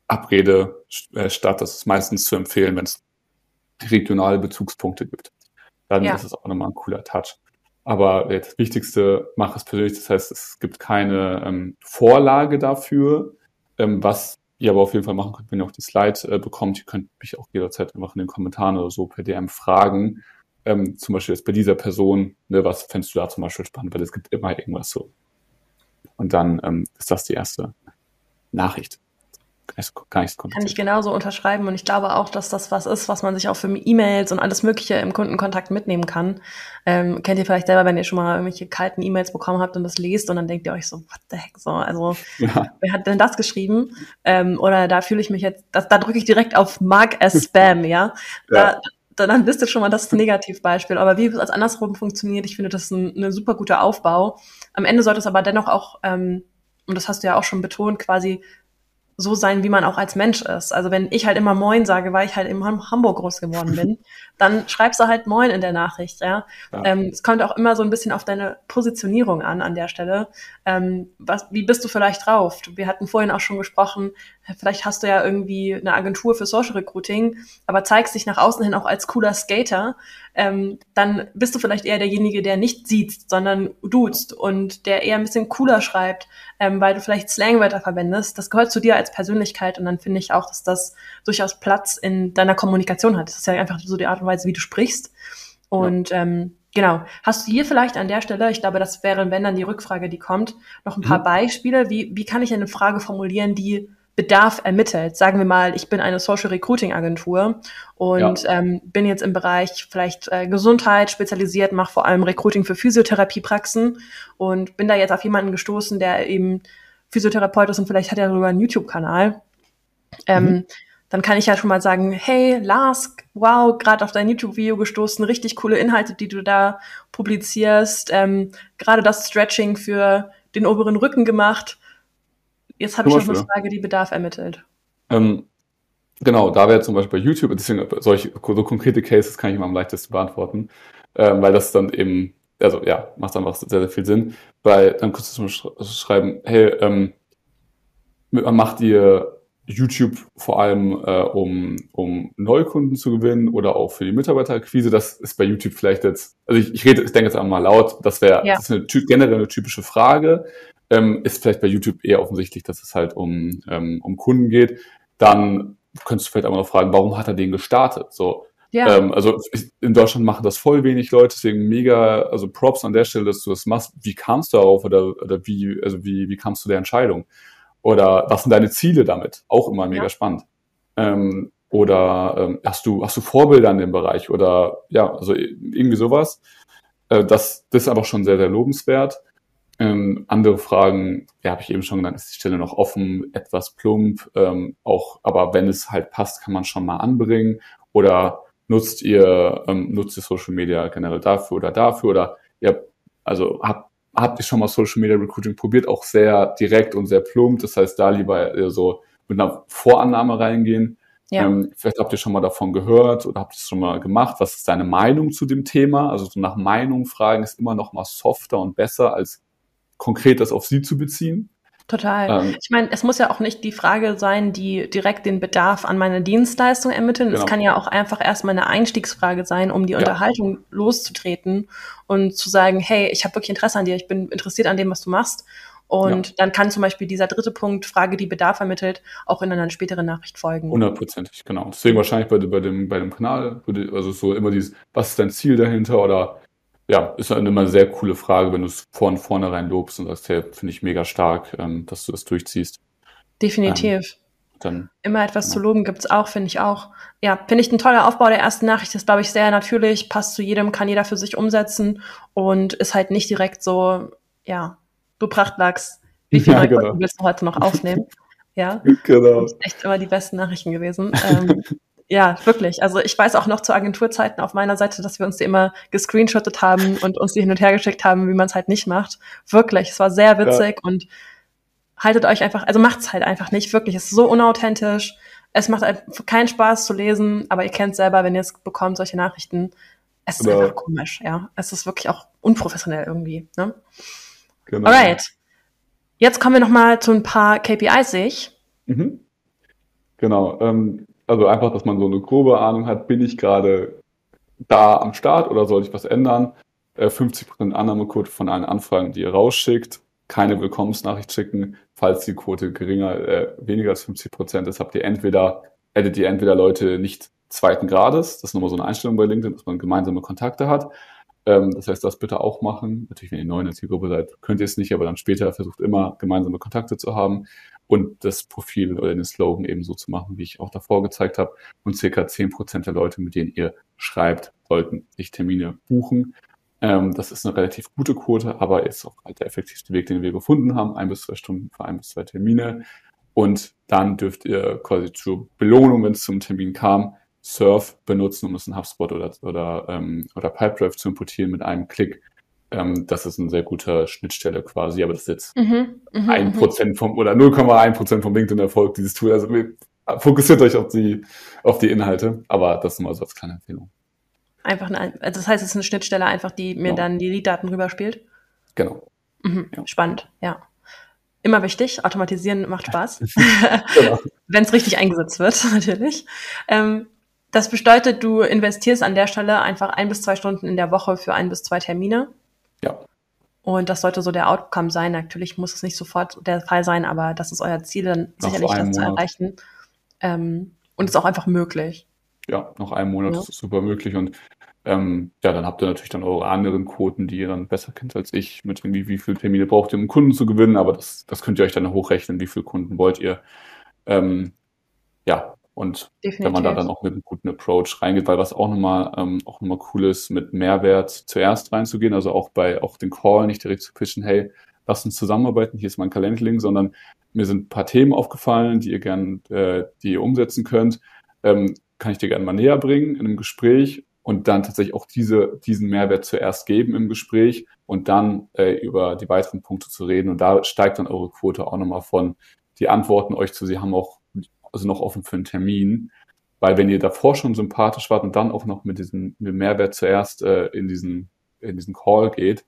[SPEAKER 3] Abrede äh, statt, das ist meistens zu empfehlen, wenn es regionale Bezugspunkte gibt. Dann ja. ist es auch nochmal ein cooler Touch. Aber das Wichtigste, mach es persönlich. Das heißt, es gibt keine ähm, Vorlage dafür, ähm, was ihr aber auf jeden Fall machen könnt, wenn ihr auch die Slide äh, bekommt. Ihr könnt mich auch jederzeit einfach in den Kommentaren oder so per DM fragen. Ähm, zum Beispiel jetzt bei dieser Person, ne, was fändest du da zum Beispiel spannend, weil es gibt immer irgendwas so. Und dann ähm, ist das die erste Nachricht
[SPEAKER 2] gar nichts Kann ich genauso unterschreiben und ich glaube auch, dass das was ist, was man sich auch für E-Mails und alles Mögliche im Kundenkontakt mitnehmen kann. Ähm, kennt ihr vielleicht selber, wenn ihr schon mal irgendwelche kalten E-Mails bekommen habt und das lest und dann denkt ihr euch so, what the heck, so, also ja. wer hat denn das geschrieben? Ähm, oder da fühle ich mich jetzt, das, da drücke ich direkt auf Mark as Spam, ja. ja. Da, dann wisst ihr schon mal das Negativbeispiel. Aber wie es als andersrum funktioniert, ich finde das ein, ein super guter Aufbau. Am Ende sollte es aber dennoch auch, ähm, und das hast du ja auch schon betont, quasi so sein, wie man auch als Mensch ist. Also wenn ich halt immer Moin sage, weil ich halt in Hamburg groß geworden bin, dann schreibst du halt Moin in der Nachricht, ja. ja. Ähm, es kommt auch immer so ein bisschen auf deine Positionierung an, an der Stelle. Ähm, was, wie bist du vielleicht drauf? Wir hatten vorhin auch schon gesprochen, vielleicht hast du ja irgendwie eine Agentur für Social Recruiting, aber zeigst dich nach außen hin auch als cooler Skater, ähm, dann bist du vielleicht eher derjenige, der nicht sieht, sondern duzt und der eher ein bisschen cooler schreibt, ähm, weil du vielleicht Slangwörter verwendest. Das gehört zu dir als Persönlichkeit und dann finde ich auch, dass das durchaus Platz in deiner Kommunikation hat. Das ist ja einfach so die Art und Weise, wie du sprichst. Und ja. ähm, genau, hast du hier vielleicht an der Stelle, ich glaube, das wäre, wenn dann die Rückfrage, die kommt, noch ein paar mhm. Beispiele, wie, wie kann ich eine Frage formulieren, die Bedarf ermittelt. Sagen wir mal, ich bin eine Social Recruiting Agentur und ja. ähm, bin jetzt im Bereich vielleicht äh, Gesundheit spezialisiert, mache vor allem Recruiting für Physiotherapiepraxen und bin da jetzt auf jemanden gestoßen, der eben Physiotherapeut ist und vielleicht hat er sogar einen YouTube-Kanal. Ähm, mhm. Dann kann ich ja schon mal sagen, hey Lars, wow, gerade auf dein YouTube-Video gestoßen, richtig coole Inhalte, die du da publizierst, ähm, gerade das Stretching für den oberen Rücken gemacht Jetzt habe ich noch eine Frage, die Bedarf ermittelt.
[SPEAKER 3] Ähm, genau, da wäre zum Beispiel bei YouTube, deswegen solche so konkrete Cases kann ich immer am leichtesten beantworten, ähm, weil das dann eben, also ja, macht einfach sehr, sehr viel Sinn. Weil dann kannst du zum Beispiel schreiben, hey, ähm, macht ihr YouTube vor allem äh, um, um Neukunden zu gewinnen oder auch für die Mitarbeiterakquise. Das ist bei YouTube vielleicht jetzt, also ich, ich rede, ich denke jetzt einmal laut, das wäre ja. das ist eine generell eine typische Frage ähm, ist vielleicht bei YouTube eher offensichtlich, dass es halt um, ähm, um Kunden geht. Dann könntest du vielleicht aber noch fragen, warum hat er den gestartet? So, ja. Ähm, also in Deutschland machen das voll wenig Leute, deswegen mega, also Props an der Stelle, dass du das machst. Wie kamst du darauf oder, oder wie, also wie, wie kamst du der Entscheidung? Oder was sind deine Ziele damit? Auch immer mega ja. spannend. Ähm, oder ähm, hast du hast du Vorbilder in dem Bereich oder ja, also irgendwie sowas. Äh, das, das ist einfach schon sehr sehr lobenswert. Ähm, andere Fragen, ja, habe ich eben schon genannt, ist die Stelle noch offen, etwas plump, ähm, auch, aber wenn es halt passt, kann man schon mal anbringen. Oder nutzt ihr, ähm, nutzt ihr Social Media generell dafür oder dafür oder ihr also habt, habt ihr schon mal Social Media Recruiting probiert, auch sehr direkt und sehr plump. Das heißt, da lieber so mit einer Vorannahme reingehen. Ja. Ähm, vielleicht habt ihr schon mal davon gehört oder habt ihr es schon mal gemacht. Was ist deine Meinung zu dem Thema? Also so nach Meinung fragen ist immer noch mal softer und besser als konkret das auf sie zu beziehen.
[SPEAKER 2] Total. Ähm, ich meine, es muss ja auch nicht die Frage sein, die direkt den Bedarf an meine Dienstleistung ermitteln. Genau. Es kann ja auch einfach erstmal eine Einstiegsfrage sein, um die ja. Unterhaltung loszutreten und zu sagen, hey, ich habe wirklich Interesse an dir, ich bin interessiert an dem, was du machst. Und ja. dann kann zum Beispiel dieser dritte Punkt, Frage, die Bedarf ermittelt, auch in einer späteren Nachricht folgen.
[SPEAKER 3] Hundertprozentig, genau. Deswegen wahrscheinlich bei, bei, dem, bei dem Kanal, also so immer dieses, was ist dein Ziel dahinter oder ja, ist halt immer eine sehr coole Frage, wenn du es von vornherein lobst und sagst, hey, finde ich mega stark, ähm, dass du das durchziehst.
[SPEAKER 2] Definitiv. Ähm,
[SPEAKER 3] Dann,
[SPEAKER 2] Immer etwas ja. zu loben gibt's auch, finde ich auch. Ja, finde ich ein toller Aufbau der ersten Nachricht. Ist, glaube ich, sehr natürlich, passt zu jedem, kann jeder für sich umsetzen und ist halt nicht direkt so, ja, du Prachtlachs, wie viele ja, genau. willst du heute noch aufnehmen? Ja, genau. Das sind echt immer die besten Nachrichten gewesen. ähm, ja, wirklich. Also ich weiß auch noch zu Agenturzeiten auf meiner Seite, dass wir uns die immer gescreenshottet haben und uns die hin und her geschickt haben, wie man es halt nicht macht. Wirklich, es war sehr witzig ja. und haltet euch einfach, also macht's halt einfach nicht, wirklich. Es ist so unauthentisch. Es macht keinen Spaß zu lesen, aber ihr kennt selber, wenn ihr es bekommt, solche Nachrichten. Es ist genau. einfach komisch, ja. Es ist wirklich auch unprofessionell irgendwie, ne? Genau. Alright. Jetzt kommen wir noch mal zu ein paar KPIs, sehe ich.
[SPEAKER 3] Mhm. Genau. Ähm, also einfach, dass man so eine grobe Ahnung hat, bin ich gerade da am Start oder soll ich was ändern? Äh, 50% Annahmequote von allen Anfragen, die ihr rausschickt. Keine Willkommensnachricht schicken. Falls die Quote geringer, äh, weniger als 50% ist, habt ihr entweder, addet ihr entweder Leute nicht zweiten Grades. Das ist nochmal so eine Einstellung bei LinkedIn, dass man gemeinsame Kontakte hat. Ähm, das heißt, das bitte auch machen. Natürlich, wenn ihr neu in der Zielgruppe seid, könnt ihr es nicht, aber dann später versucht immer gemeinsame Kontakte zu haben und das Profil oder den Slogan eben so zu machen, wie ich auch davor gezeigt habe. Und circa zehn Prozent der Leute, mit denen ihr schreibt, sollten sich Termine buchen. Ähm, das ist eine relativ gute Quote, aber ist auch halt der effektivste Weg, den wir gefunden haben. Ein bis zwei Stunden für ein bis zwei Termine. Und dann dürft ihr quasi zur Belohnung, wenn es zum Termin kam, Surf benutzen, um es in HubSpot oder, oder, ähm, oder Pipedrive zu importieren mit einem Klick ähm, das ist eine sehr gute Schnittstelle quasi, aber das ist jetzt mhm, mhm ein mhm. Prozent vom oder 0,1 Prozent vom LinkedIn-Erfolg dieses Tool. Also fokussiert euch auf die, auf die Inhalte, aber das mal so als kleine Empfehlung.
[SPEAKER 2] Einfach eine, also das heißt, es ist eine Schnittstelle einfach, die mir genau. dann die Lead-Daten rüberspielt?
[SPEAKER 3] Genau.
[SPEAKER 2] Mhm, ja. Spannend, ja. Immer wichtig, automatisieren macht Spaß. genau. Wenn es richtig eingesetzt wird, natürlich. Ähm, das bedeutet, du investierst an der Stelle einfach ein bis zwei Stunden in der Woche für ein bis zwei Termine.
[SPEAKER 3] Ja.
[SPEAKER 2] Und das sollte so der Outcome sein. Natürlich muss es nicht sofort der Fall sein, aber das ist euer Ziel, dann Nach sicherlich das Monat. zu erreichen. Ähm, und ist auch einfach möglich.
[SPEAKER 3] Ja, noch einen Monat ja. ist super möglich. Und ähm, ja, dann habt ihr natürlich dann eure anderen Quoten, die ihr dann besser kennt als ich, mit irgendwie, wie viele Termine braucht ihr, um Kunden zu gewinnen, aber das, das könnt ihr euch dann hochrechnen, wie viele Kunden wollt ihr. Ähm, ja, und Definitiv. wenn man da dann auch mit einem guten Approach reingeht, weil was auch nochmal ähm, auch nochmal cool ist, mit Mehrwert zuerst reinzugehen, also auch bei auch den Call nicht direkt zu pitchen, hey, lass uns zusammenarbeiten, hier ist mein Kalenderlink, sondern mir sind ein paar Themen aufgefallen, die ihr gern, äh, die ihr umsetzen könnt, ähm, kann ich dir gerne mal näher bringen in einem Gespräch und dann tatsächlich auch diese, diesen Mehrwert zuerst geben im Gespräch und dann äh, über die weiteren Punkte zu reden. Und da steigt dann eure Quote auch nochmal von, die Antworten euch zu, sie haben auch also noch offen für einen Termin. Weil wenn ihr davor schon sympathisch wart und dann auch noch mit diesem mit Mehrwert zuerst äh, in diesen in diesen Call geht,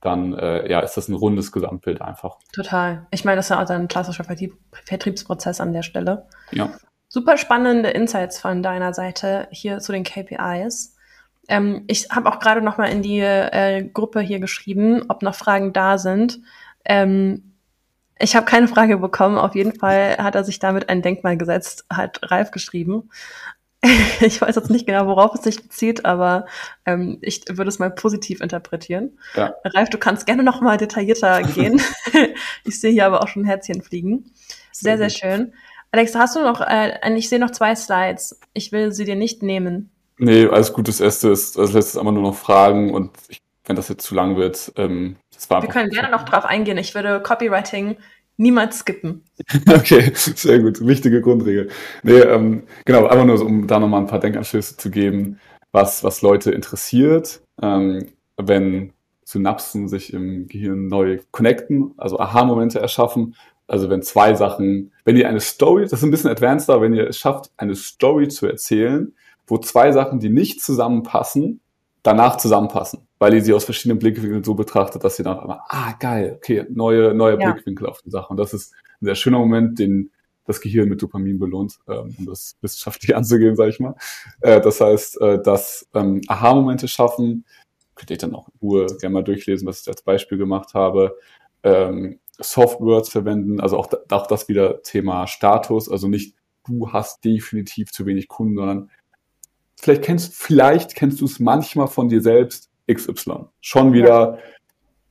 [SPEAKER 3] dann äh, ja ist das ein rundes Gesamtbild einfach.
[SPEAKER 2] Total. Ich meine, das ist ja auch ein klassischer Vertrieb Vertriebsprozess an der Stelle.
[SPEAKER 3] Ja.
[SPEAKER 2] Super spannende Insights von deiner Seite hier zu den KPIs. Ähm, ich habe auch gerade noch mal in die äh, Gruppe hier geschrieben, ob noch Fragen da sind. Ähm, ich habe keine Frage bekommen. Auf jeden Fall hat er sich damit ein Denkmal gesetzt, hat Ralf geschrieben. ich weiß jetzt nicht genau, worauf es sich bezieht, aber ähm, ich würde es mal positiv interpretieren. Ja. Ralf, du kannst gerne noch mal detaillierter gehen. ich sehe hier aber auch schon Herzchen fliegen. Sehr, sehr, sehr schön. Alex, hast du noch, äh, ich sehe noch zwei Slides. Ich will sie dir nicht nehmen.
[SPEAKER 3] Nee, alles gut. Das erste ist, als letztes einmal nur noch Fragen und ich, wenn das jetzt zu lang wird, ähm,
[SPEAKER 2] wir können gerne noch drauf eingehen. Ich würde Copywriting niemals skippen.
[SPEAKER 3] Okay, sehr gut. Wichtige Grundregel. Nee, ähm, genau, einfach nur, um da nochmal ein paar Denkanschlüsse zu geben, was, was Leute interessiert, ähm, wenn Synapsen sich im Gehirn neu connecten, also Aha-Momente erschaffen. Also wenn zwei Sachen, wenn ihr eine Story, das ist ein bisschen advanceder, wenn ihr es schafft, eine Story zu erzählen, wo zwei Sachen, die nicht zusammenpassen, danach zusammenpassen, weil ihr sie aus verschiedenen Blickwinkeln so betrachtet, dass ihr dann einmal, ah, geil, okay, neue, neue ja. Blickwinkel auf die Sache. Und das ist ein sehr schöner Moment, den das Gehirn mit Dopamin belohnt, ähm, um das wissenschaftlich anzugehen, sage ich mal. Äh, das heißt, äh, dass ähm, Aha-Momente schaffen, könnt ihr dann auch in Ruhe gerne mal durchlesen, was ich als Beispiel gemacht habe. Ähm, Softwords verwenden, also auch, auch das wieder Thema Status, also nicht du hast definitiv zu wenig Kunden, sondern vielleicht kennst, vielleicht kennst du es manchmal von dir selbst, XY. Schon wieder,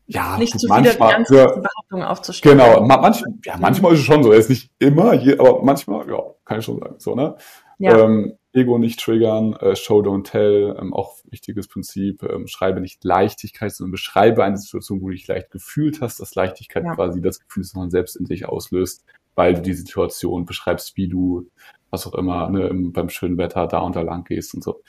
[SPEAKER 3] Ja,
[SPEAKER 2] nicht
[SPEAKER 3] gut,
[SPEAKER 2] zu
[SPEAKER 3] manchmal, ja,
[SPEAKER 2] große Behauptungen aufzustellen.
[SPEAKER 3] genau, ma, manch, ja, manchmal ist es schon so, er ist nicht immer, je, aber manchmal, ja, kann ich schon sagen, so, ne?
[SPEAKER 2] Ja.
[SPEAKER 3] Ähm, Ego nicht triggern, äh, Show, don't tell, ähm, auch wichtiges Prinzip, ähm, schreibe nicht Leichtigkeit, sondern beschreibe eine Situation, wo du dich leicht gefühlt hast, dass Leichtigkeit
[SPEAKER 2] Ja.
[SPEAKER 3] quasi das Gefühl, das man selbst in sich auslöst, weil du die Situation beschreibst, wie du, was auch immer, ne, im, beim schönen Wetter da und da lang gehst und so.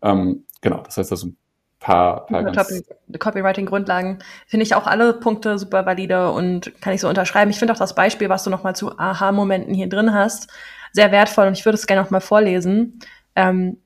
[SPEAKER 3] Ähm, genau, das heißt, das sind ein paar, paar
[SPEAKER 2] Copy- Copywriting-Grundlagen finde ich auch alle Punkte super valide und kann ich so unterschreiben. Ich finde auch das Beispiel, was du nochmal zu Aha-Momenten hier drin hast, sehr wertvoll und ich würde es gerne nochmal vorlesen. Ähm,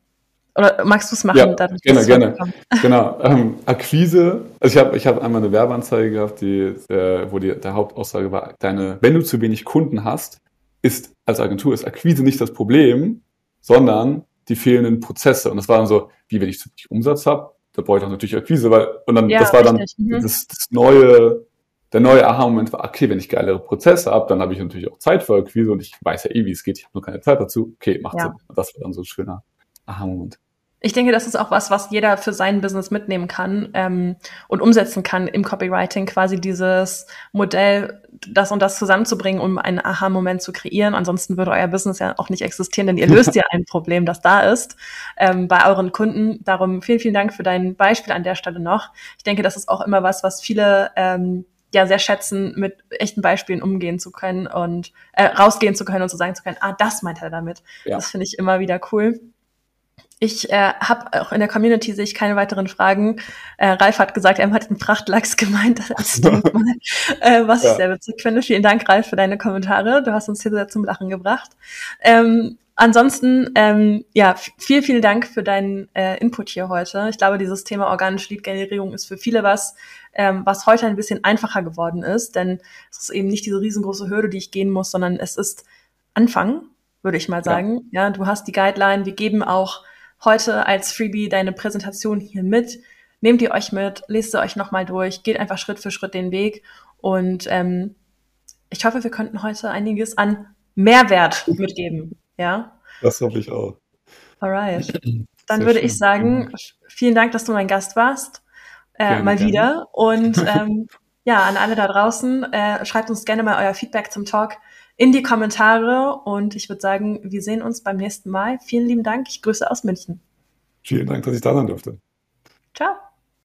[SPEAKER 2] oder magst du es machen?
[SPEAKER 3] Ja,
[SPEAKER 2] dadurch,
[SPEAKER 3] gerne, gerne. Genau, ähm, Akquise. Also ich habe ich hab einmal eine Werbeanzeige gehabt, die, äh, wo die, der Hauptaussage war, deine, wenn du zu wenig Kunden hast, ist als Agentur ist Akquise nicht das Problem, sondern die fehlenden Prozesse. Und das war dann so, wie wenn ich zu wenig Umsatz habe, da brauche ich doch natürlich Akquise, weil und dann
[SPEAKER 2] Ja,
[SPEAKER 3] das war dann
[SPEAKER 2] mhm.
[SPEAKER 3] das, das neue, der neue Aha-Moment war, okay, wenn ich geilere Prozesse habe, dann habe ich natürlich auch Zeit für Akquise und ich weiß ja eh, wie es geht, ich habe nur keine Zeit dazu. Okay, macht
[SPEAKER 2] Ja.
[SPEAKER 3] Sinn. Und Das war dann so ein schöner Aha-Moment.
[SPEAKER 2] Ich denke, das ist auch was, was jeder für sein Business mitnehmen kann ähm, und umsetzen kann im Copywriting, quasi dieses Modell, das und das zusammenzubringen, um einen Aha-Moment zu kreieren. Ansonsten würde euer Business ja auch nicht existieren, denn ihr löst ja ein Problem, das da ist ähm, bei euren Kunden. Darum vielen, vielen Dank für dein Beispiel an der Stelle noch. Ich denke, das ist auch immer was, was viele ähm, ja sehr schätzen, mit echten Beispielen umgehen zu können und äh, rausgehen zu können und zu sagen zu können, ah, das meint er damit.
[SPEAKER 3] Ja.
[SPEAKER 2] Das finde ich immer wieder cool. Ich äh, habe auch in der Community sehe ich keine weiteren Fragen. Äh, Ralf hat gesagt, er hat einen Prachtlachs gemeint äh, was ich
[SPEAKER 3] Ja.
[SPEAKER 2] sehr witzig finde. Vielen Dank, Ralf, für deine Kommentare. Du hast uns hier sehr zum Lachen gebracht. Ähm, ansonsten, ähm, ja, vielen, vielen Dank für deinen äh, Input hier heute. Ich glaube, dieses Thema organische Lead-Generierung ist für viele was, ähm, was heute ein bisschen einfacher geworden ist, denn es ist eben nicht diese riesengroße Hürde, die ich gehen muss, sondern es ist Anfang, würde ich mal sagen. Ja, du hast die Guideline. Wir geben auch heute als Freebie deine Präsentation hier mit. Nehmt ihr euch mit, lest sie euch nochmal durch, geht einfach Schritt für Schritt den Weg. Und ähm, ich hoffe, wir könnten heute einiges an Mehrwert mitgeben. Ja,
[SPEAKER 3] Das hoffe ich auch.
[SPEAKER 2] alright. Dann
[SPEAKER 3] Sehr
[SPEAKER 2] würde
[SPEAKER 3] schön.
[SPEAKER 2] ich sagen, vielen Dank, dass du mein Gast warst. Äh,
[SPEAKER 3] Gerne,
[SPEAKER 2] mal
[SPEAKER 3] gerne.
[SPEAKER 2] wieder. Und ähm, ja, an alle da draußen, äh, schreibt uns gerne mal euer Feedback zum Talk in die Kommentare. Und ich würde sagen, wir sehen uns beim nächsten Mal. Vielen lieben Dank. Ich grüße aus München.
[SPEAKER 3] Vielen Dank, dass ich da sein durfte.
[SPEAKER 2] Ciao.